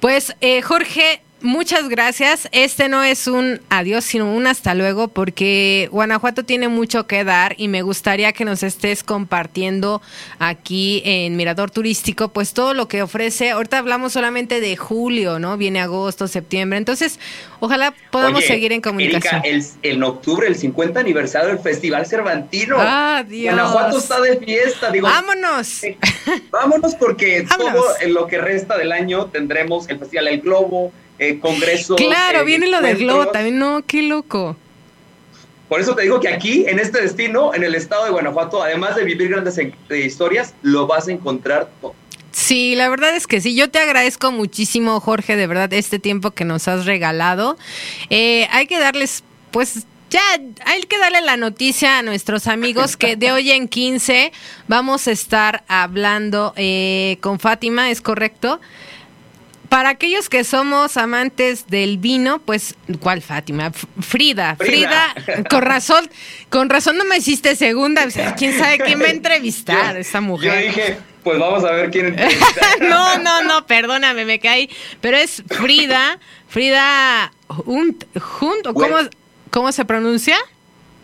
Pues, eh, Jorge, muchas gracias. Este no es un adiós, sino un hasta luego, porque Guanajuato tiene mucho que dar y me gustaría que nos estés compartiendo aquí en Mirador Turístico, pues todo lo que ofrece. Ahorita hablamos solamente de julio, ¿no? Viene agosto, septiembre. Entonces, ojalá podamos Oye, seguir en comunicación. Erika, el, en octubre, el 50 aniversario del Festival Cervantino. Ah, Dios. Guanajuato está de fiesta. Digo, ¡Vámonos! eh, vámonos porque [LAUGHS] Vámonos. todo en lo que resta del año tendremos el Festival El Globo, eh, congresos. Claro, eh, viene lo de. Globo también. No, qué loco. Por eso te digo que aquí, en este destino, en el estado de Guanajuato, además de vivir grandes eh, historias, lo vas a encontrar todo. Sí, la verdad es que sí. Yo te agradezco muchísimo, Jorge, de verdad, este tiempo que nos has regalado. Eh, hay que darles, pues, ya, hay que darle la noticia a nuestros amigos que de hoy en 15 vamos a estar hablando eh, con Fátima, ¿es correcto? Para aquellos que somos amantes del vino, pues, ¿cuál Fátima? F- Frida, Frida, Frida. con razón, con razón no me hiciste segunda, o sea, quién sabe quién va a entrevistar, esa mujer. Yo dije, pues vamos a ver quién. [LAUGHS] no, no, no, perdóname, me caí. Pero es Frida, Frida Hunt, Hunt, ¿o ¿cómo. ¿cómo se pronuncia?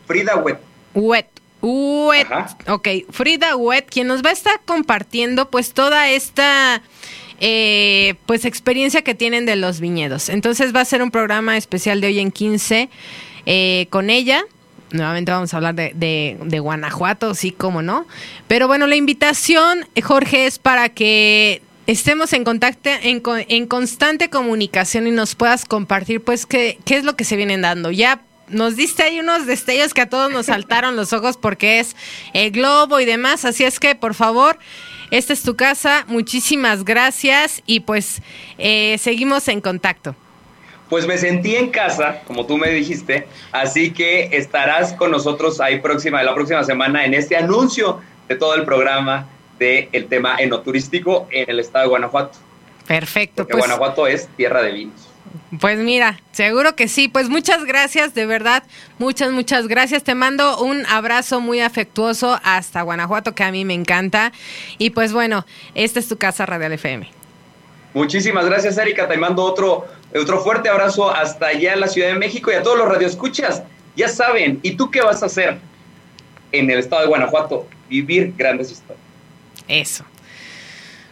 Frida Wet. Wet. Wet. Ok, Frida Wet, quien nos va a estar compartiendo pues toda esta eh, pues experiencia que tienen de los viñedos. Entonces va a ser un programa especial de hoy en 15 eh, con ella. Nuevamente vamos a hablar de, de, Guanajuato, sí, como no. Pero bueno, la invitación, Jorge, es para que estemos en contacto, en, en, constante comunicación y nos puedas compartir, pues, qué, qué es lo que se vienen dando. Ya nos diste ahí unos destellos que a todos nos saltaron los ojos porque es el globo y demás. Así es que, por favor, esta es tu casa. Muchísimas gracias y pues eh, seguimos en contacto. Pues me sentí en casa, como tú me dijiste, así que estarás con nosotros ahí próxima, la próxima semana en este anuncio de todo el programa del el tema enoturístico en el estado de Guanajuato. Perfecto. Porque pues Guanajuato es tierra de vinos. Pues mira, seguro que sí. Pues muchas gracias, de verdad. Muchas, muchas gracias. Te mando un abrazo muy afectuoso hasta Guanajuato, que a mí me encanta. Y pues bueno, esta es tu casa Radial FM. Muchísimas gracias, Erika. Te mando otro, otro fuerte abrazo hasta allá en la Ciudad de México y a todos los radioescuchas. Ya saben, ¿y tú qué vas a hacer en el estado de Guanajuato? Vivir grandes historias. Eso.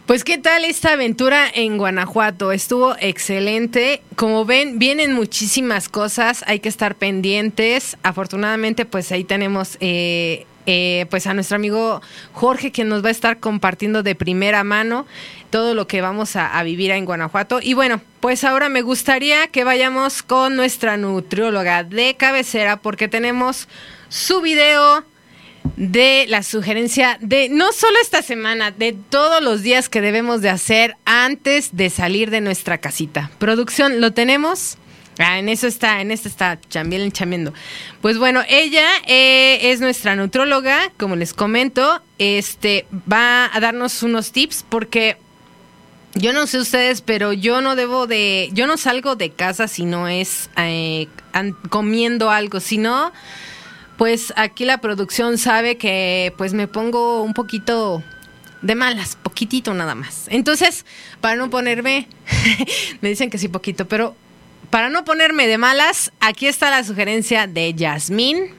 Pues qué tal esta aventura en Guanajuato, estuvo excelente. Como ven, vienen muchísimas cosas, hay que estar pendientes. Afortunadamente, pues ahí tenemos eh, eh, pues a nuestro amigo Jorge, quien nos va a estar compartiendo de primera mano todo lo que vamos a, a vivir en Guanajuato. Y bueno, pues ahora me gustaría que vayamos con nuestra nutrióloga de cabecera, porque tenemos su video de la sugerencia de no solo esta semana, de todos los días que debemos de hacer antes de salir de nuestra casita. Producción, ¿lo tenemos? Ah, en eso está, en esto está chambiel chambiendo. Pues bueno, ella eh, es nuestra nutróloga, como les comento, este va a darnos unos tips porque yo no sé ustedes, pero yo no debo de, yo no salgo de casa si no es eh, comiendo algo, sino pues aquí la producción sabe que pues me pongo un poquito de malas, poquitito nada más. Entonces, para no ponerme, [LAUGHS] me dicen que sí poquito, pero para no ponerme de malas, aquí está la sugerencia de Yasmín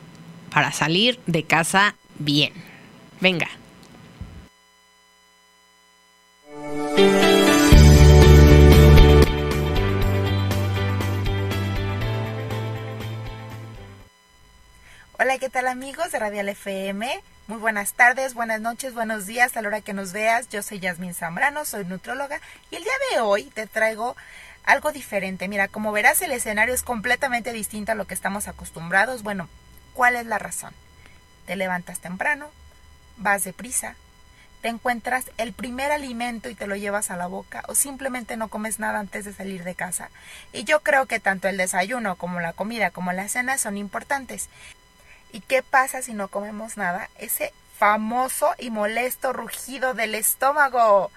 para salir de casa bien. Venga. Hola, ¿qué tal amigos de Radial FM? Muy buenas tardes, buenas noches, buenos días a la hora que nos veas. Yo soy Yasmin Zambrano, soy nutróloga y el día de hoy te traigo algo diferente. Mira, como verás el escenario es completamente distinto a lo que estamos acostumbrados. Bueno, ¿cuál es la razón? Te levantas temprano, vas deprisa, te encuentras el primer alimento y te lo llevas a la boca o simplemente no comes nada antes de salir de casa. Y yo creo que tanto el desayuno como la comida como la cena son importantes. ¿Y qué pasa si no comemos nada? Ese famoso y molesto rugido del estómago.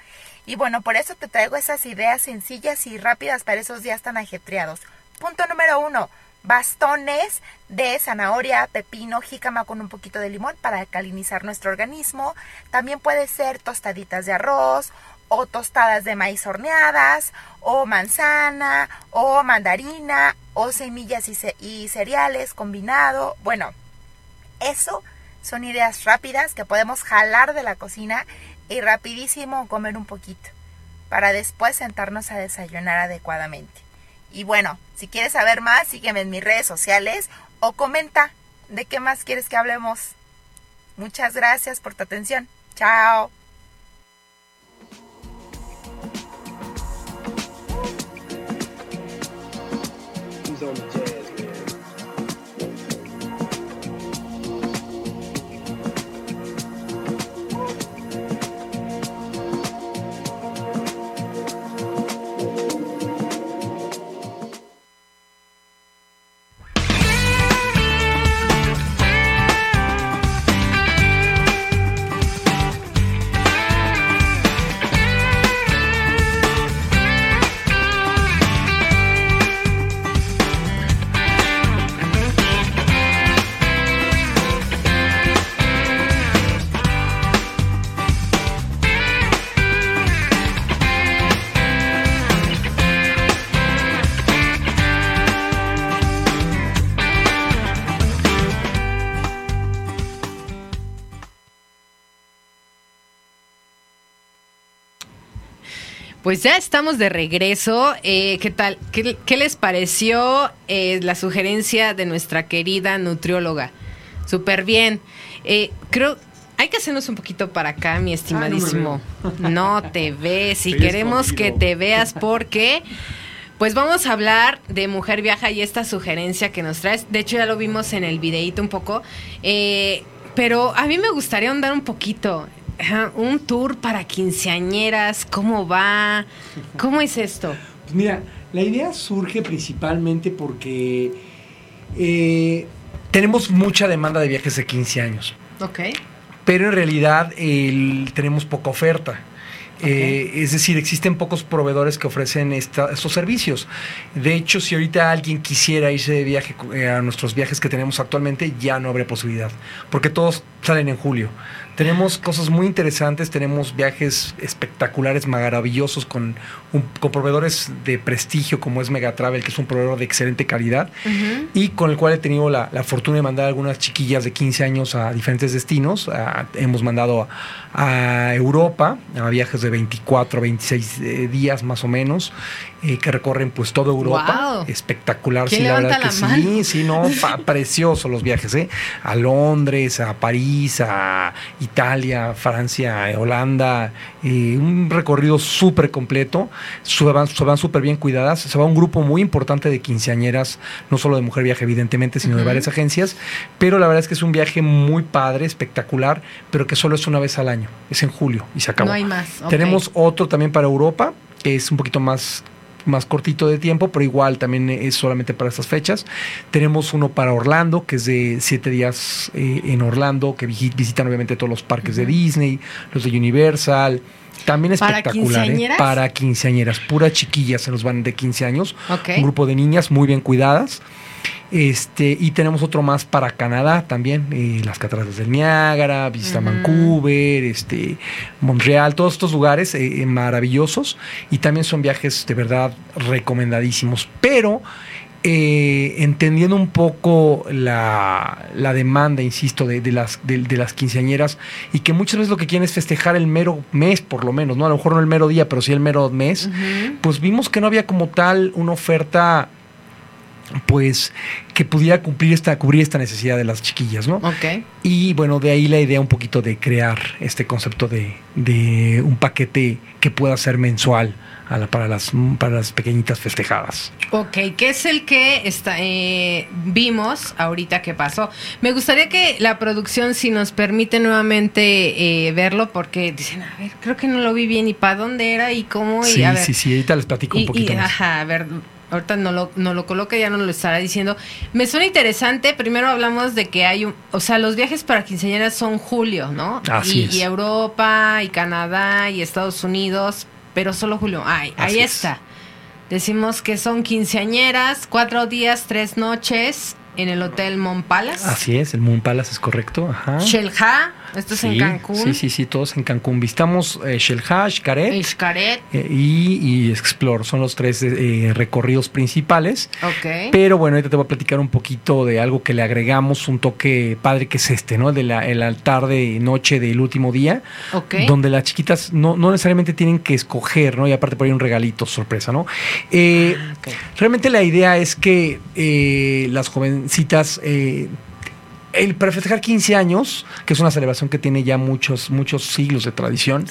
Y bueno, por eso te traigo esas ideas sencillas y rápidas para esos días tan ajetreados. Punto número uno, bastones de zanahoria, pepino, jícama con un poquito de limón para alcalinizar nuestro organismo. También puede ser tostaditas de arroz o tostadas de maíz horneadas o manzana o mandarina o semillas y, y cereales combinado. Bueno, eso son ideas rápidas que podemos jalar de la cocina y rapidísimo comer un poquito para después sentarnos a desayunar adecuadamente. Y bueno, si quieres saber más, sígueme en mis redes sociales o comenta de qué más quieres que hablemos. Muchas gracias por tu atención. Chao. Pues ya estamos de regreso. Eh, ¿Qué tal? ¿Qué, les pareció eh, la sugerencia de nuestra querida nutrióloga? Súper bien. Eh, creo, hay que hacernos un poquito para acá, mi estimadísimo. no, te ves y queremos que te veas porque... Pues vamos a hablar de Mujer Viaja y esta sugerencia que nos traes. De hecho, ya lo vimos en el videíto un poco. pero a mí me gustaría andar un poquito un tour para quinceañeras, ¿cómo va? ¿Cómo es esto? Pues mira, la idea surge principalmente porque eh, tenemos mucha demanda de viajes de 15 años. Ok. Pero en realidad tenemos poca oferta. Eh, es decir, existen pocos proveedores que ofrecen estos servicios. De hecho, si ahorita alguien quisiera irse de viaje eh, a nuestros viajes que tenemos actualmente, ya no habría posibilidad, porque todos salen en julio. Tenemos cosas muy interesantes, tenemos viajes espectaculares, maravillosos, con, con proveedores de prestigio como es Megatravel, que es un proveedor de excelente calidad, y con el cual he tenido la, fortuna de mandar algunas chiquillas de 15 años a diferentes destinos. hemos mandado a, Europa, a viajes de 24, 26 eh, días más o menos, eh, que recorren pues toda Europa. Espectacular, sí, la verdad que sí, sí, no, [LAUGHS] precioso los viajes, ¿eh? A Londres, a París, a Italia, Francia, Holanda, eh, un recorrido súper completo, se van súper bien cuidadas, se va un grupo muy importante de quinceañeras, no solo de Mujer Viaje evidentemente, sino de varias agencias, pero la verdad es que es un viaje muy padre, espectacular, pero que solo es una vez al año, es en julio y se acabó. No hay más. Tenemos otro también para Europa, que es un poquito más más cortito de tiempo, pero igual también es solamente para estas fechas. Tenemos uno para Orlando, que es de siete días eh, en Orlando, que visitan obviamente todos los parques de Disney, los de Universal. También espectacular, ¿Para, ¿eh? Para quinceañeras, pura chiquillas se nos van de 15 años. Un grupo de niñas muy bien cuidadas. Este, y tenemos otro más para Canadá también, eh, las cataratas del Niágara, visita Vancouver, este, Montreal, todos estos lugares eh, maravillosos y también son viajes de verdad recomendadísimos. Pero eh, entendiendo un poco la, demanda, insisto, de, las, de, las quinceañeras y que muchas veces lo que quieren es festejar el mero mes, por lo menos, ¿no? A lo mejor no el mero día, pero sí el mero mes, pues vimos que no había como tal una oferta pues que pudiera cumplir esta, cubrir esta necesidad de las chiquillas, ¿no? Ok. Y bueno, de ahí la idea un poquito de crear este concepto de, de un paquete que pueda ser mensual a la, para, las, para las pequeñitas festejadas. Ok, ¿qué es el que está, eh, vimos ahorita que pasó? Me gustaría que la producción, si nos permite nuevamente eh, verlo, porque dicen, a ver, creo que no lo vi bien y para dónde era y cómo. Y, sí, sí, sí, ahorita les platico un poquito más. Ajá, a ver ahorita no lo, no lo coloca, ya no lo estará diciendo. Me suena interesante, primero hablamos de que hay un, o sea, los viajes para quinceañeras son julio, ¿no? Así y, y Europa, y Canadá, y Estados Unidos, pero solo julio. Ay, ahí está. Decimos que son quinceañeras, cuatro días, tres noches en el Hotel Mon Palace. Así es, el Mon Palace es correcto. Ajá. Shelha, esto es en Cancún. Sí, sí, sí, todos en Cancún. Visitamos eh, Xcaret Xcaret. Eh, y, y, Explore. Son los tres eh, recorridos principales. Ok. Pero bueno, ahorita te voy a platicar un poquito de algo que le agregamos, un toque padre que es este, ¿no? De la, el altar de noche del último día. Ok. Donde las chiquitas no, no necesariamente tienen que escoger, ¿no? Y aparte por ahí un regalito sorpresa, ¿no? Eh, ah, Realmente la idea es que las jovencitas el para festejar 15 años, que es una celebración que tiene ya muchos, muchos siglos de tradición,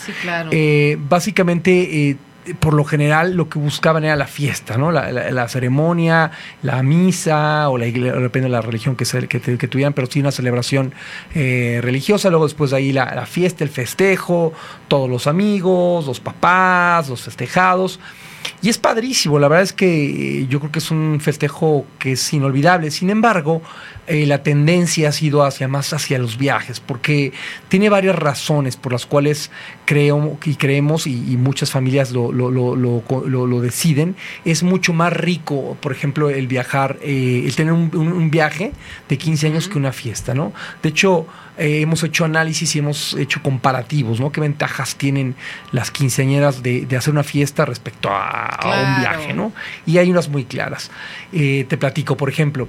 eh, básicamente, eh, por lo general, lo que buscaban era la fiesta, ¿no? La, ceremonia, la misa, o la iglesia, depende de la religión que, que, tuvieran, pero sí una celebración eh, religiosa. Luego, después de ahí, la fiesta, el festejo, todos los amigos, los papás, los festejados. Y es padrísimo, la verdad es que yo creo que es un festejo que es inolvidable. Sin embargo, eh, la tendencia ha sido hacia más hacia los viajes, porque tiene varias razones por las cuales creo y creemos, y, muchas familias lo, lo, lo, lo, deciden. Es mucho más rico, por ejemplo, el viajar, eh, el tener un, viaje de 15 años que una fiesta, ¿no? De hecho, eh, hemos hecho análisis y hemos hecho comparativos, ¿no? ¿Qué ventajas tienen las quinceañeras de, hacer una fiesta respecto a, un viaje, ¿no? Y hay unas muy claras. te platico, por ejemplo,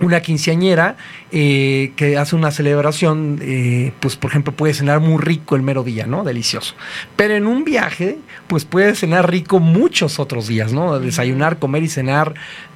una quinceañera eh, que hace una celebración, eh, pues por ejemplo puede cenar muy rico el mero día, ¿no? Delicioso. Pero en un viaje, pues puede cenar rico muchos otros días, ¿no? Desayunar, comer y cenar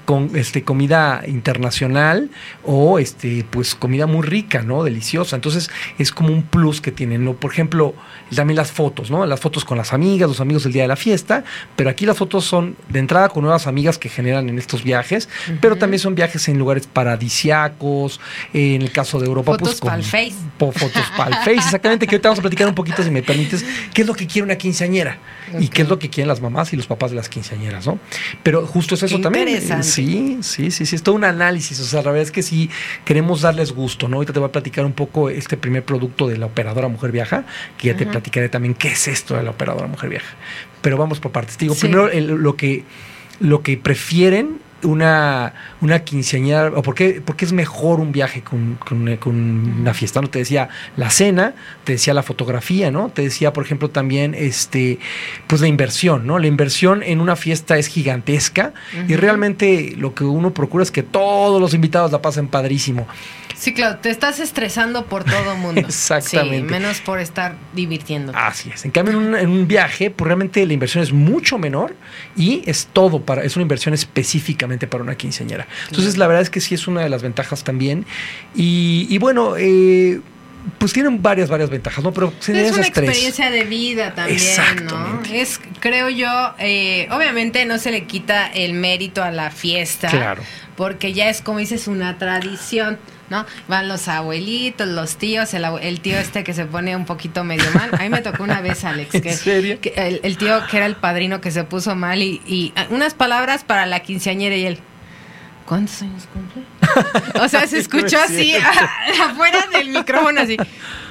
con este comida internacional o este pues comida muy rica, ¿no? Deliciosa. Entonces es como un plus que tienen, ¿no? Por ejemplo, también las fotos, ¿no? Las fotos con las amigas, los amigos el día de la fiesta, pero aquí las fotos son de entrada con nuevas amigas que generan en estos viajes, pero también son viajes en lugares paradisiacos, en el caso de Europa Fotos pues con pa'l Face. po- fotos para el Face, exactamente, que ahorita vamos a platicar un poquito si me permites, qué es lo que quiere una quinceañera y qué es lo que quieren las mamás y los papás de las quinceañeras, ¿no? Pero justo es eso Qué también. interesante. Sí, sí, sí, sí, es todo un análisis. O sea, la verdad es que sí queremos darles gusto, ¿no? Ahorita te voy a platicar un poco este primer producto de la operadora Mujer Viaja, que ya te platicaré también qué es esto de la operadora Mujer Viaja. Pero vamos por partes. Te digo, Sí. primero el- lo que lo que prefieren una, una quinceañera, o por qué, por qué es mejor un viaje con, con una- con una fiesta, ¿no? Te decía la cena, te decía la fotografía, ¿no? Te decía, por ejemplo, también este, pues la inversión, ¿no? La inversión en una fiesta es gigantesca y realmente lo que uno procura es que todos los invitados la pasen padrísimo. Sí, claro, te estás estresando por todo [LAUGHS] mundo. Exactamente. Sí, menos por estar divirtiendo. Así es. En cambio, en un, en un viaje, pues realmente la inversión es mucho menor y es todo para, es una inversión para una quinceañera. Entonces, la verdad es que sí es una de las ventajas también. Y, y bueno, eh, pues tienen varias, varias ventajas, ¿no? Pero Es una esas tres. experiencia de vida también, ¿no? Es, creo yo, eh, obviamente no se le quita el mérito a la fiesta. Claro. Porque ya es, como dices, una tradición, ¿no? Van los abuelitos, los tíos, el, el tío este que se pone un poquito medio mal. A mí me tocó una vez, Alex, [LAUGHS] ¿En que, serio? que el, el tío que era el padrino que se puso mal y, y ah, unas palabras para la quinceañera y él. ¿Cuántos años cumple? [LAUGHS] O sea, se escuchó así [LAUGHS] afuera del micrófono así.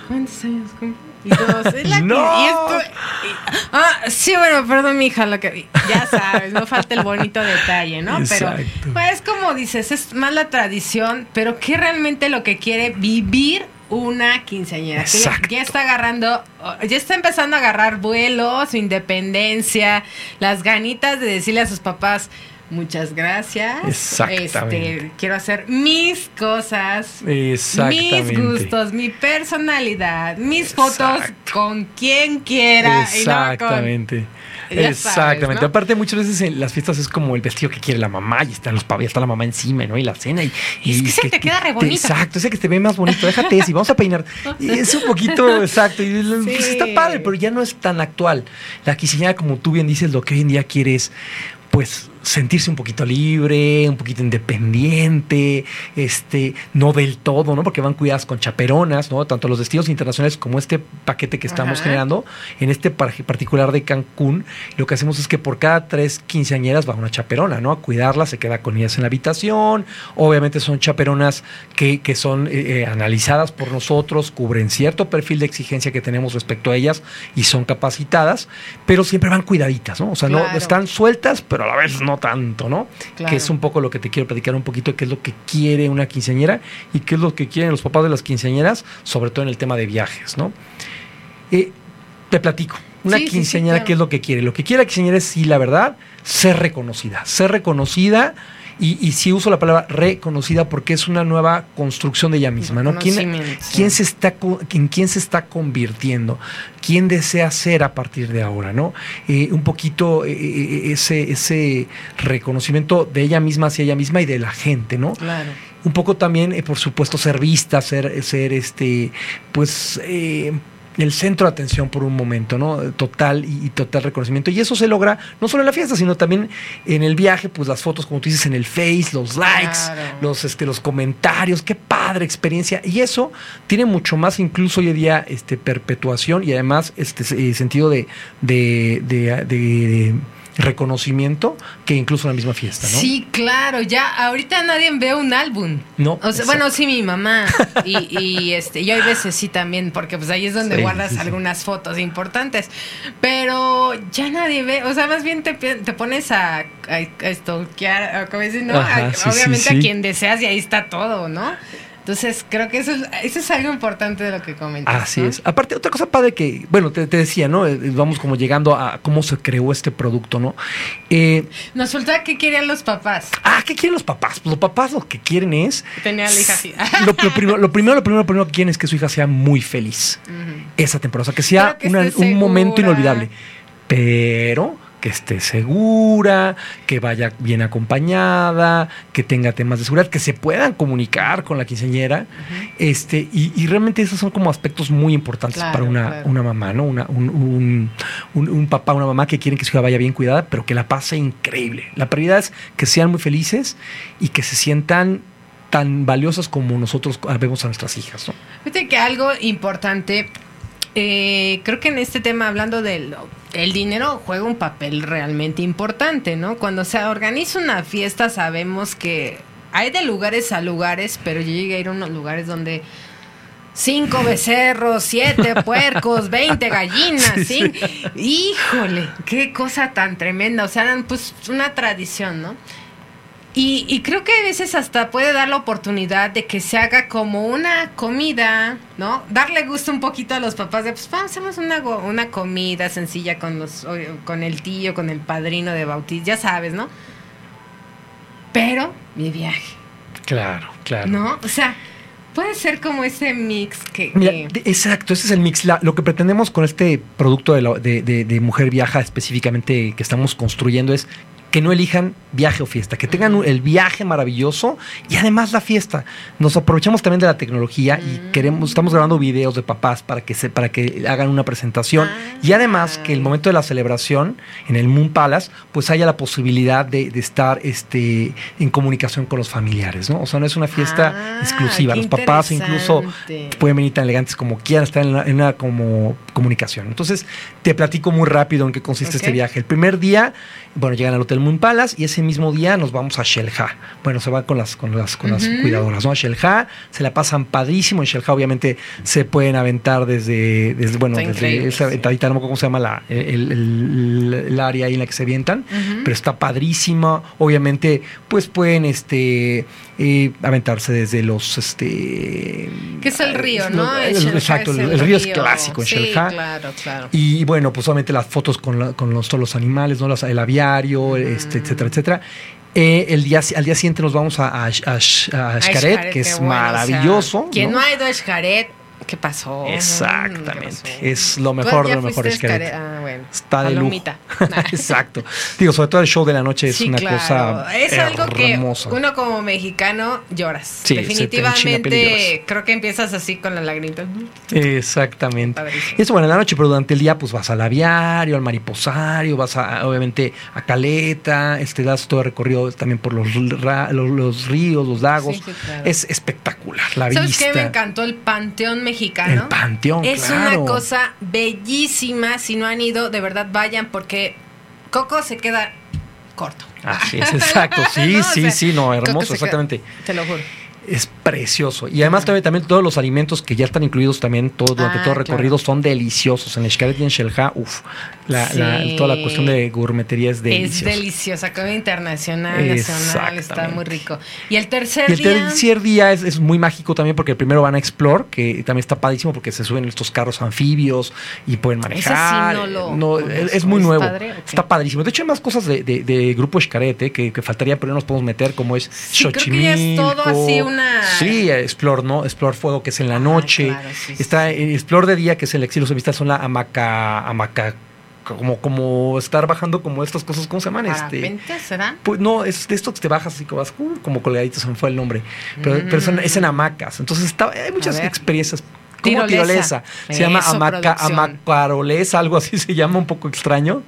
¿Cuántos años cumple? Y todos, "Es la No. quin- y esto- y- ah, sí, bueno, perdón, mi hija, lo que ya sabes, no falta el bonito detalle, ¿no? Pero Exacto. pues como dices, es más la tradición, pero ¿qué realmente lo que quiere vivir una quinceañera? Que Exacto. ya está agarrando, ya está empezando a agarrar vuelo, su independencia, las ganitas de decirle a sus papás, muchas gracias. Exactamente. Este, quiero hacer mis cosas. Mis gustos, mi personalidad, mis fotos con quien quiera. y no con- Exactamente. Sabes, Exactamente. ¿no? Aparte, muchas veces en las fiestas es como el vestido que quiere la mamá y están los pavos, está la mamá encima, ¿no? Y la cena. Y, Y es que ese te queda re bonito. Exacto, ese que te ve más bonito. Déjate ese y vamos a peinar. Y [LAUGHS] es un poquito exacto. Y pues, está padre, pero ya no es tan actual. La quinceañera, como tú bien dices, lo que hoy en día quiere es, pues, sentirse un poquito libre, un poquito independiente, este, no del todo, ¿no? Porque van cuidadas con chaperonas, ¿no? Tanto los destinos internacionales como este paquete que estamos Ajá. generando, en este par- particular de Cancún, lo que hacemos es que por cada tres quinceañeras va una chaperona, ¿no? A cuidarla, se queda con ellas en la habitación. Obviamente son chaperonas que, que son eh, eh, analizadas por nosotros, cubren cierto perfil de exigencia que tenemos respecto a ellas y son capacitadas, pero siempre van cuidaditas, ¿no? O sea, no están sueltas, pero a la vez no tanto, ¿no? Claro. Que es un poco lo que te quiero platicar un poquito, qué es lo que quiere una quinceañera y qué es lo que quieren los papás de las quinceañeras, sobre todo en el tema de viajes, ¿no? Eh, te platico. Una Sí, sí, sí, quinceañera, claro. ¿qué es lo que quiere? Lo que quiere la quinceañera es, sí, la verdad, ser reconocida. Ser reconocida y, y sí uso la palabra reconocida porque es una nueva construcción de ella misma, ¿no? ¿Quién, quién se está, en quién se está convirtiendo? ¿Quién desea ser a partir de ahora, no? Eh, un poquito eh, eh, ese, ese reconocimiento de ella misma hacia ella misma y de la gente, ¿no? Claro. un poco también, eh, por supuesto, ser vista, ser, ser este, pues, eh, el centro de atención por un momento, ¿no? Total y, y total reconocimiento. Y eso se logra no solo en la fiesta, sino también en el viaje, pues las fotos, como tú dices, en el Face, los likes, Claro. los, este, los comentarios, qué padre experiencia. Y eso tiene mucho más incluso hoy en día este, perpetuación y además este eh, sentido de, de, de- de reconocimiento que incluso en la misma fiesta, ¿no? Sí, claro, ya ahorita nadie ve un álbum. No, O sea, exacto. bueno, sí, mi mamá. Y, y, este, yo hay veces sí tamí porque pues ahí es donde Sí, guardas sí, sí. algunas fotos importantes. Pero ya nadie ve, o sea, más bien te, te pones a, a, a stalkear, como dicen, ¿no? Ajá, A- sí, sí, obviamente sí. a quien deseas y ahí está todo, ¿no? Entonces, creo que eso es, eso es algo importante de lo que comentas. Así ¿no? es. Aparte, otra cosa padre que, bueno, te, te decía, ¿no? Eh, Vamos como llegando a cómo se creó este producto, ¿no? Eh, Nos falta qué querían los papás. ah, ¿qué quieren los papás? Pues los papás lo que quieren es... Tenía la hija así. [LAUGHS] Lo, lo primero, lo primero, lo primero, lo primero que quieren es que su hija sea muy feliz esa temporada. O sea, que sea que una- un momento inolvidable. Pero que esté segura, que vaya bien acompañada, que tenga temas de seguridad, que se puedan comunicar con la quinceañera. este, y, y realmente esos son como aspectos muy importantes Claro, para una, claro. una mamá, ¿no? Una- un, un- un- un papá, una mamá que quieren que su hija vaya bien cuidada, pero que la pase increíble. La prioridad es que sean muy felices y que se sientan tan valiosas como nosotros vemos a nuestras hijas, ¿no? Fíjate que algo importante, eh, creo que en este tema, hablando del el dinero, juega un papel realmente importante, ¿no? Cuando se organiza una fiesta, sabemos que hay de lugares a lugares, pero yo llegué a ir a unos lugares donde cinco becerros, siete [LAUGHS] puercos, veinte gallinas, Sí, sí, híjole, qué cosa tan tremenda, o sea, eran pues una tradición, ¿no? Y, y creo que a veces hasta puede dar la oportunidad de que se haga como una comida, ¿no? Darle gusto un poquito a los papás de, pues vamos, hacemos una, una comida sencilla con, los, con el tío, con el padrino de bautizo, ya sabes, ¿no? Pero mi viaje, Claro, claro. ¿no? O sea, puede ser como ese mix que... Mira, que- de- exacto, ese es el mix. La- lo que pretendemos con este producto de, la- de- de- de Mujer Viaja específicamente que estamos construyendo es que no elijan viaje o fiesta, que tengan un- el viaje maravilloso y además la fiesta. Nos aprovechamos también de la tecnología y queremos, estamos grabando videos de papás para que se, para que hagan una presentación y además que el momento de la celebración en el Moon Palace, pues haya la posibilidad de, de estar este, en comunicación con los familiares, ¿no? O sea, no es una fiesta Ah, exclusiva. Los papás incluso pueden venir tan elegantes como quieran, estar en, la- en una como comunicación. Entonces, te platico muy rápido en qué consiste este viaje. El primer día, bueno, llegan al Hotel Moon Palace y ese mismo día nos vamos a Shelha. Bueno, se van con las, con las, con las cuidadoras, ¿no? A Shelha, se la pasan padrísimo. En Shelha, obviamente, se pueden aventar desde, desde bueno, Está desde esa sí. ventadita, no me acuerdo cómo se llama la, el, el- el área ahí en la que se avientan, pero está padrísima. Obviamente, pues pueden este eh, aventarse desde los este Que es el río, ¿no? El el- exacto, el, el río es clásico en sí, Shelha. claro, claro. Y bueno, pues obviamente las fotos con, la- con los, todos los animales, ¿no? Las- el aviario, este, etcétera, etcétera. Eh, el día, al día siguiente nos vamos a, a, a, a Ay, Xcaret, que es bueno, o sea, maravilloso. quien ¿no? no ha ido a Xcaret, ¿qué pasó? ¿Qué Exactamente. pasó? Es lo ¿Tú mejor de lo mejor Xcaret. Ah, bueno. Está de lujo. [LAUGHS] Exacto. Digo, sobre todo el show de la noche es Sí, una claro. cosa Es algo que uno como mexicano lloras. Sí, Definitivamente lloras. creo que empiezas así con la lagrimita. Exactamente. Y eso bueno en la noche, pero durante el día pues vas al aviario, al mariposario, vas a, obviamente a Caleta, este das todo el recorrido también por los, ra- los, los ríos, los lagos. Sí, sí, claro. Es espectacular la ¿Sabes vista. qué me encantó? El Panteón Mexicano. El panteón, Es claro. una cosa bellísima. Si no han ido, de verdad vayan porque Coco se queda corto. Así [LAUGHS] es, exacto. Sí, No, o sí, sea, sí, no, hermoso, queda- exactamente. Te lo juro. Es precioso. Y además también, también todos los alimentos que ya están incluidos también todo, durante Ah, todo el recorrido claro. son deliciosos. En Xcaret y en Shelha, uff, Sí. toda la cuestión de gourmetería es Es deliciosa. deliciosa, comida internacional, nacional, está muy rico. Y el tercer Y el día. tercer día es, es muy mágico también porque el primero van a Explore, que también está padrísimo porque se suben estos carros anfibios y pueden manejar. sí no lo No, es, es muy ¿Es nuevo. padre? Está padrísimo. De hecho, hay más cosas de, de- de Grupo Xcaret eh, que, que faltaría, pero no nos podemos meter, como es Sí, creo que ya es todo Xochimilco. así una- Sí, Explore, ¿no? Explore Fuego, que es en la noche. claro, sí, sí, está Explore de día, que es el exilio vista son la hamaca, hamaca, como, como estar bajando como estas cosas, ¿cómo se llaman? Este, ¿Parapente será? pues no, es de esto que te bajas así como, vas, uh, como colgaditos, se me fue el nombre. Pero, pero son- es en hamacas. Entonces está, hay muchas Mm. experiencias. Como Tirolesa. tirolesa. Se llama Eso, producción. amacarolesa, algo así [LAUGHS] se llama un poco extraño.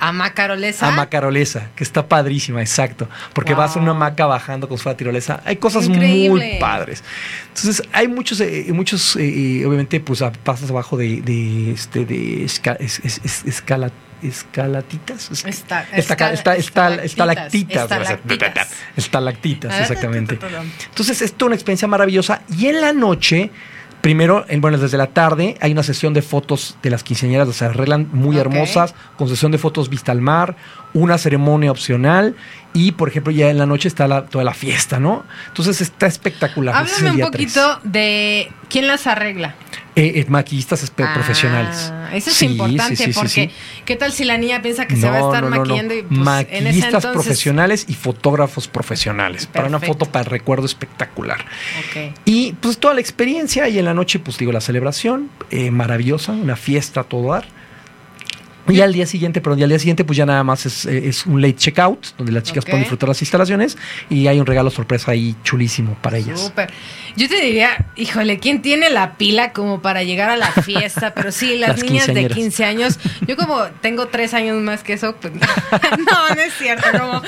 Amacarolesa. Amacarolesa, que está padrísima, exacto. Porque Wow. vas en una hamaca bajando con su tirolesa. Hay cosas Increíble. muy padres. Entonces, hay muchos, eh, muchos, eh, eh, obviamente, pues a- pasas abajo de, de, este, de esca- es- es- es- escala- escalatitas. Es- Esta- esta- escal- esta- esta- estalactitas, estalactitas. exactamente. Entonces, es toda una experiencia maravillosa. Y en la noche Primero, en, bueno, desde la tarde hay una sesión de fotos de las quinceañeras, se arreglan muy hermosas, con sesión de fotos vista al mar, una ceremonia opcional y, por ejemplo, ya en la noche está la- toda la fiesta, ¿no? Entonces está espectacular. Háblame un poquito de quién las arregla. Eh, eh, maquillistas Ah, profesionales. Eso es Sí, importante sí, sí, sí, porque. ¿qué tal si la niña piensa que se va a estar no, maquillando y pues, en ese Maquillistas entonces profesionales y fotógrafos profesionales. Para una foto para el recuerdo espectacular. Y pues toda la experiencia y en la noche, pues digo, la celebración, eh, maravillosa, una fiesta a todo dar. Y al día siguiente, perdón, y al día siguiente, pues ya nada más es, eh, es un late checkout, donde las chicas pueden disfrutar las instalaciones y hay un regalo sorpresa ahí chulísimo para ellas. Súper. Yo te diría, híjole, ¿quién tiene la pila como para llegar a la fiesta? Pero sí, [LAUGHS] las, Las niñas de quinceañeras. 15 años, yo como tengo tres años más que eso, pues [LAUGHS] no, no es cierto, como, no,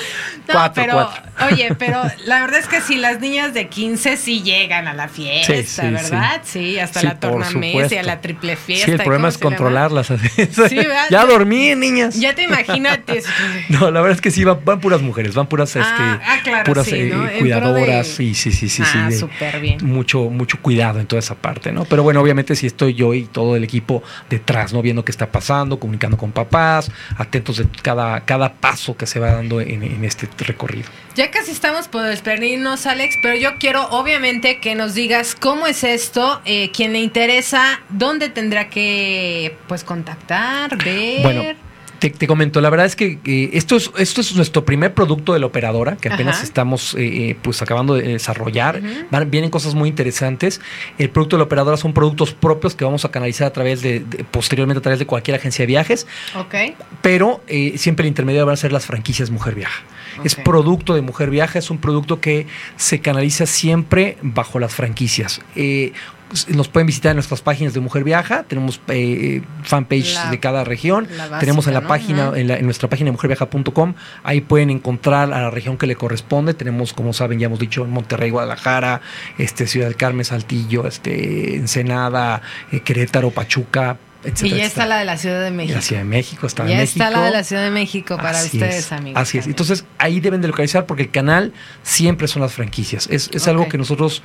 Cuatro, pero, cuatro. oye, pero la verdad es que sí, las niñas de 15 sí llegan a la fiesta, Sí, sí, ¿verdad? Sí, hasta la por tornamesa y a supuesto. la triple fiesta. Sí, el problema es controlarlas. Sí, ¿verdad? [LAUGHS] ya dormí, niñas. Ya te imagínate. [LAUGHS] No, la verdad es que sí, van, van puras mujeres, van puras, Ah, este, ah, claro, puras sí, eh, cuidadoras. de- Sí, sí, sí, sí, sí. ah, de- súper bien. mucho, mucho cuidado en toda esa parte, ¿no? Pero bueno, obviamente si estoy yo y todo el equipo detrás, ¿no? Viendo qué está pasando, comunicando con papás, atentos de cada, cada paso que se va dando en, en este recorrido. Ya casi estamos por despedirnos, Alex, pero yo quiero obviamente que nos digas cómo es esto, eh, quien le interesa, dónde tendrá que pues contactar, ver. Bueno, te, te comento, la verdad es que eh, esto, es, esto es nuestro primer producto de la operadora, que apenas Ajá. estamos eh, eh, pues acabando de desarrollar. Van- vienen cosas muy interesantes. El producto de la operadora son productos propios que vamos a canalizar a través de, de- posteriormente a través de cualquier agencia de viajes, ok. pero eh, siempre el intermediario van a ser las franquicias Mujer Viaja. Es producto de Mujer Viaja, es un producto que se canaliza siempre bajo las franquicias. Nos pueden visitar en nuestras páginas de Mujer Viaja, tenemos eh, fanpage La- de cada región, básica, tenemos en la ¿no? página, en, la- en nuestra página mujerviaja.com, ahí pueden encontrar a la región que le corresponde. Tenemos, como saben, ya hemos dicho, Monterrey, Guadalajara, este, Ciudad del Carmen, Saltillo, este, Ensenada, eh, Querétaro, Pachuca, Y ya está la de la Ciudad de México. la Ciudad de México está ya está la de la Ciudad de México para Así ustedes, es, amigos. Así es. Entonces ahí deben de localizar porque el canal siempre son las franquicias. Es, es algo que nosotros,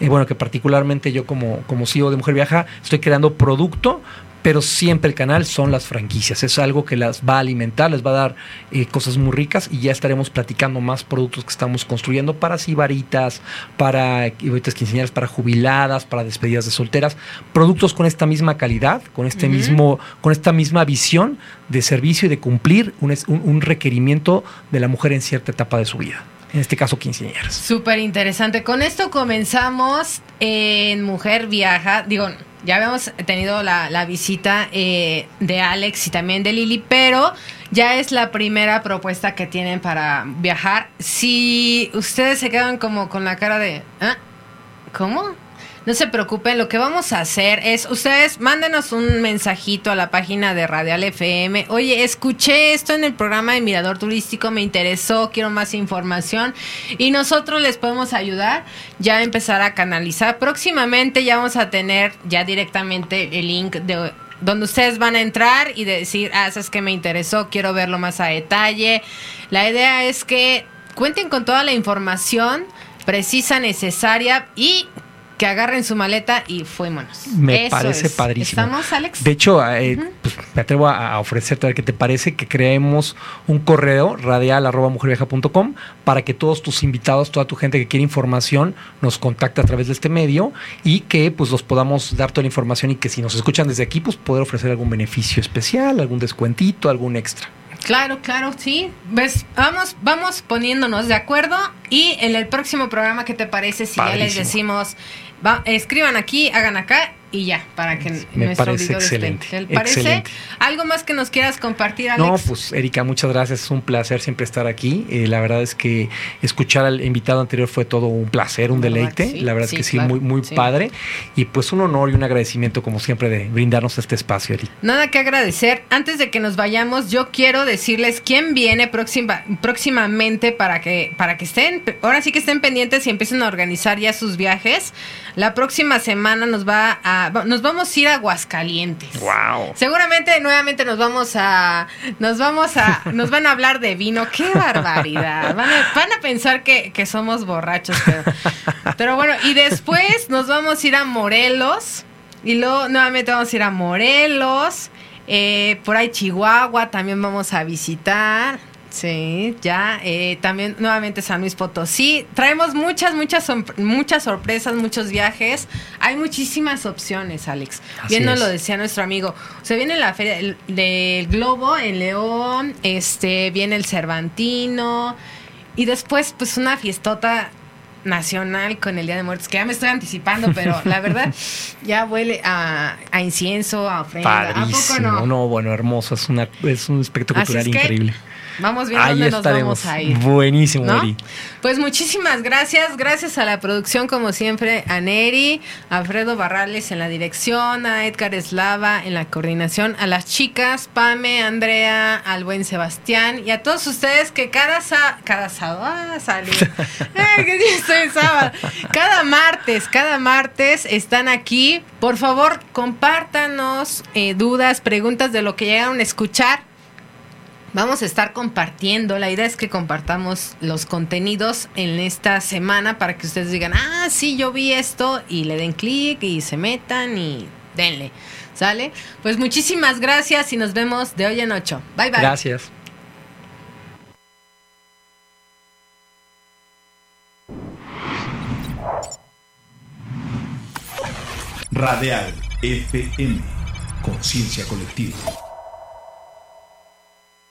eh, bueno, que particularmente yo como, como CEO de Mujer Viaja, estoy creando producto, pero siempre el canal son las franquicias. Es algo que las va a alimentar, les va a dar eh, cosas muy ricas y ya estaremos platicando más productos que estamos construyendo para sibaritas, para quinceañeras, para jubiladas, para despedidas de solteras. Productos con esta misma calidad, con este mismo, con esta misma visión de servicio y de cumplir un- un requerimiento de la mujer en cierta etapa de su vida. En este caso, quinceañeras. Súper interesante. Con esto comenzamos en Mujer Viaja. Digo, ya habíamos tenido la, la visita eh, de Alex y también de Lili, pero ya es la primera propuesta que tienen para viajar. Si ustedes se quedan como con la cara de... ¿ah? ¿Cómo? No se preocupen, lo que vamos a hacer es, ustedes mándenos un mensajito a la página de Radial FM. Oye, escuché esto en el programa de Mirador Turístico, me interesó, quiero más información y nosotros les podemos ayudar ya a empezar a canalizar. Próximamente ya vamos a tener ya directamente el link de donde ustedes van a entrar y decir, ah, es que me interesó, quiero verlo más a detalle. La idea es que cuenten con toda la información precisa, necesaria y que agarren su maleta y fuémonos. Me Eso parece es. padrísimo. ¿Estamos, Alex? De hecho, eh, pues, me atrevo a, a ofrecerte a ver qué te parece que creemos un correo radial arroba mujerviaja.com para que todos tus invitados, toda tu gente que quiere información, nos contacte a través de este medio y que pues los podamos dar toda la información y que si nos escuchan desde aquí, pues poder ofrecer algún beneficio especial, algún descuentito, algún extra. Claro, claro, sí. ¿Ves? Vamos, vamos poniéndonos de acuerdo y en el próximo programa, ¿qué te parece si ya les decimos, va, escriban aquí, hagan acá y ya, para que Me nuestro parece esté. excelente, ¿Te parece? excelente. ¿Algo más que nos quieras compartir, Alex? No, pues Erika, muchas gracias. Es un placer siempre estar aquí. Eh, la verdad es que escuchar al invitado anterior fue todo un placer, un ¿Verdad deleite. sí? La verdad Sí, es que sí, claro, muy, muy sí. padre. Y pues un honor y un agradecimiento, como siempre, de brindarnos este espacio, Erika. Nada que agradecer. Antes de que nos vayamos, yo quiero decirles quién viene próxima, próximamente para que, para que estén, ahora sí que estén pendientes y empiecen a organizar ya sus viajes. La próxima semana nos va a a nos vamos a ir a Aguascalientes. Wow. Seguramente nuevamente nos vamos a nos vamos a nos van a hablar de vino. Qué barbaridad. Van a, van a pensar que, que somos borrachos, pero, pero bueno, y después nos vamos a ir a Morelos y luego nuevamente vamos a ir a Morelos. Eh, por ahí Chihuahua también vamos a visitar. Sí, ya. Eh, también nuevamente San Luis Potosí. Traemos muchas, muchas, muchas sorpresas, muchos viajes. Hay muchísimas opciones, Alex. Así Bien nos lo decía nuestro amigo. Se viene la feria del, del Globo en León. Este, viene el Cervantino. Y después, pues, una fiestota nacional con el Día de Muertos, que ya me estoy anticipando, pero [LAUGHS] la verdad ya huele a, a incienso, a ofrenda. ¿A poco Padrísimo. no? No? bueno, hermoso. Es, una, es un aspecto Así cultural es que increíble. Vamos viendo dónde nos vamos a ir. Buenísimo, ¿no? Eri. Pues muchísimas gracias, gracias a la producción como siempre, a Neri, a Alfredo Barrales en la dirección, a Edgar Eslava en la coordinación, a las chicas, Pame, Andrea, al buen Sebastián y a todos ustedes que cada sa cada sábado, ah, salió. [LAUGHS] Ay, que sí estoy sábado. Cada martes, cada martes están aquí. Por favor, compártanos eh, dudas, preguntas de lo que llegaron a escuchar. Vamos a estar compartiendo. La idea es que compartamos los contenidos en esta semana para que ustedes digan, ah, sí, yo vi esto y le den clic y se metan y denle. ¿Sale? Pues muchísimas gracias y nos vemos de hoy en ocho. Bye bye. Gracias. Radial FM. Conciencia colectiva.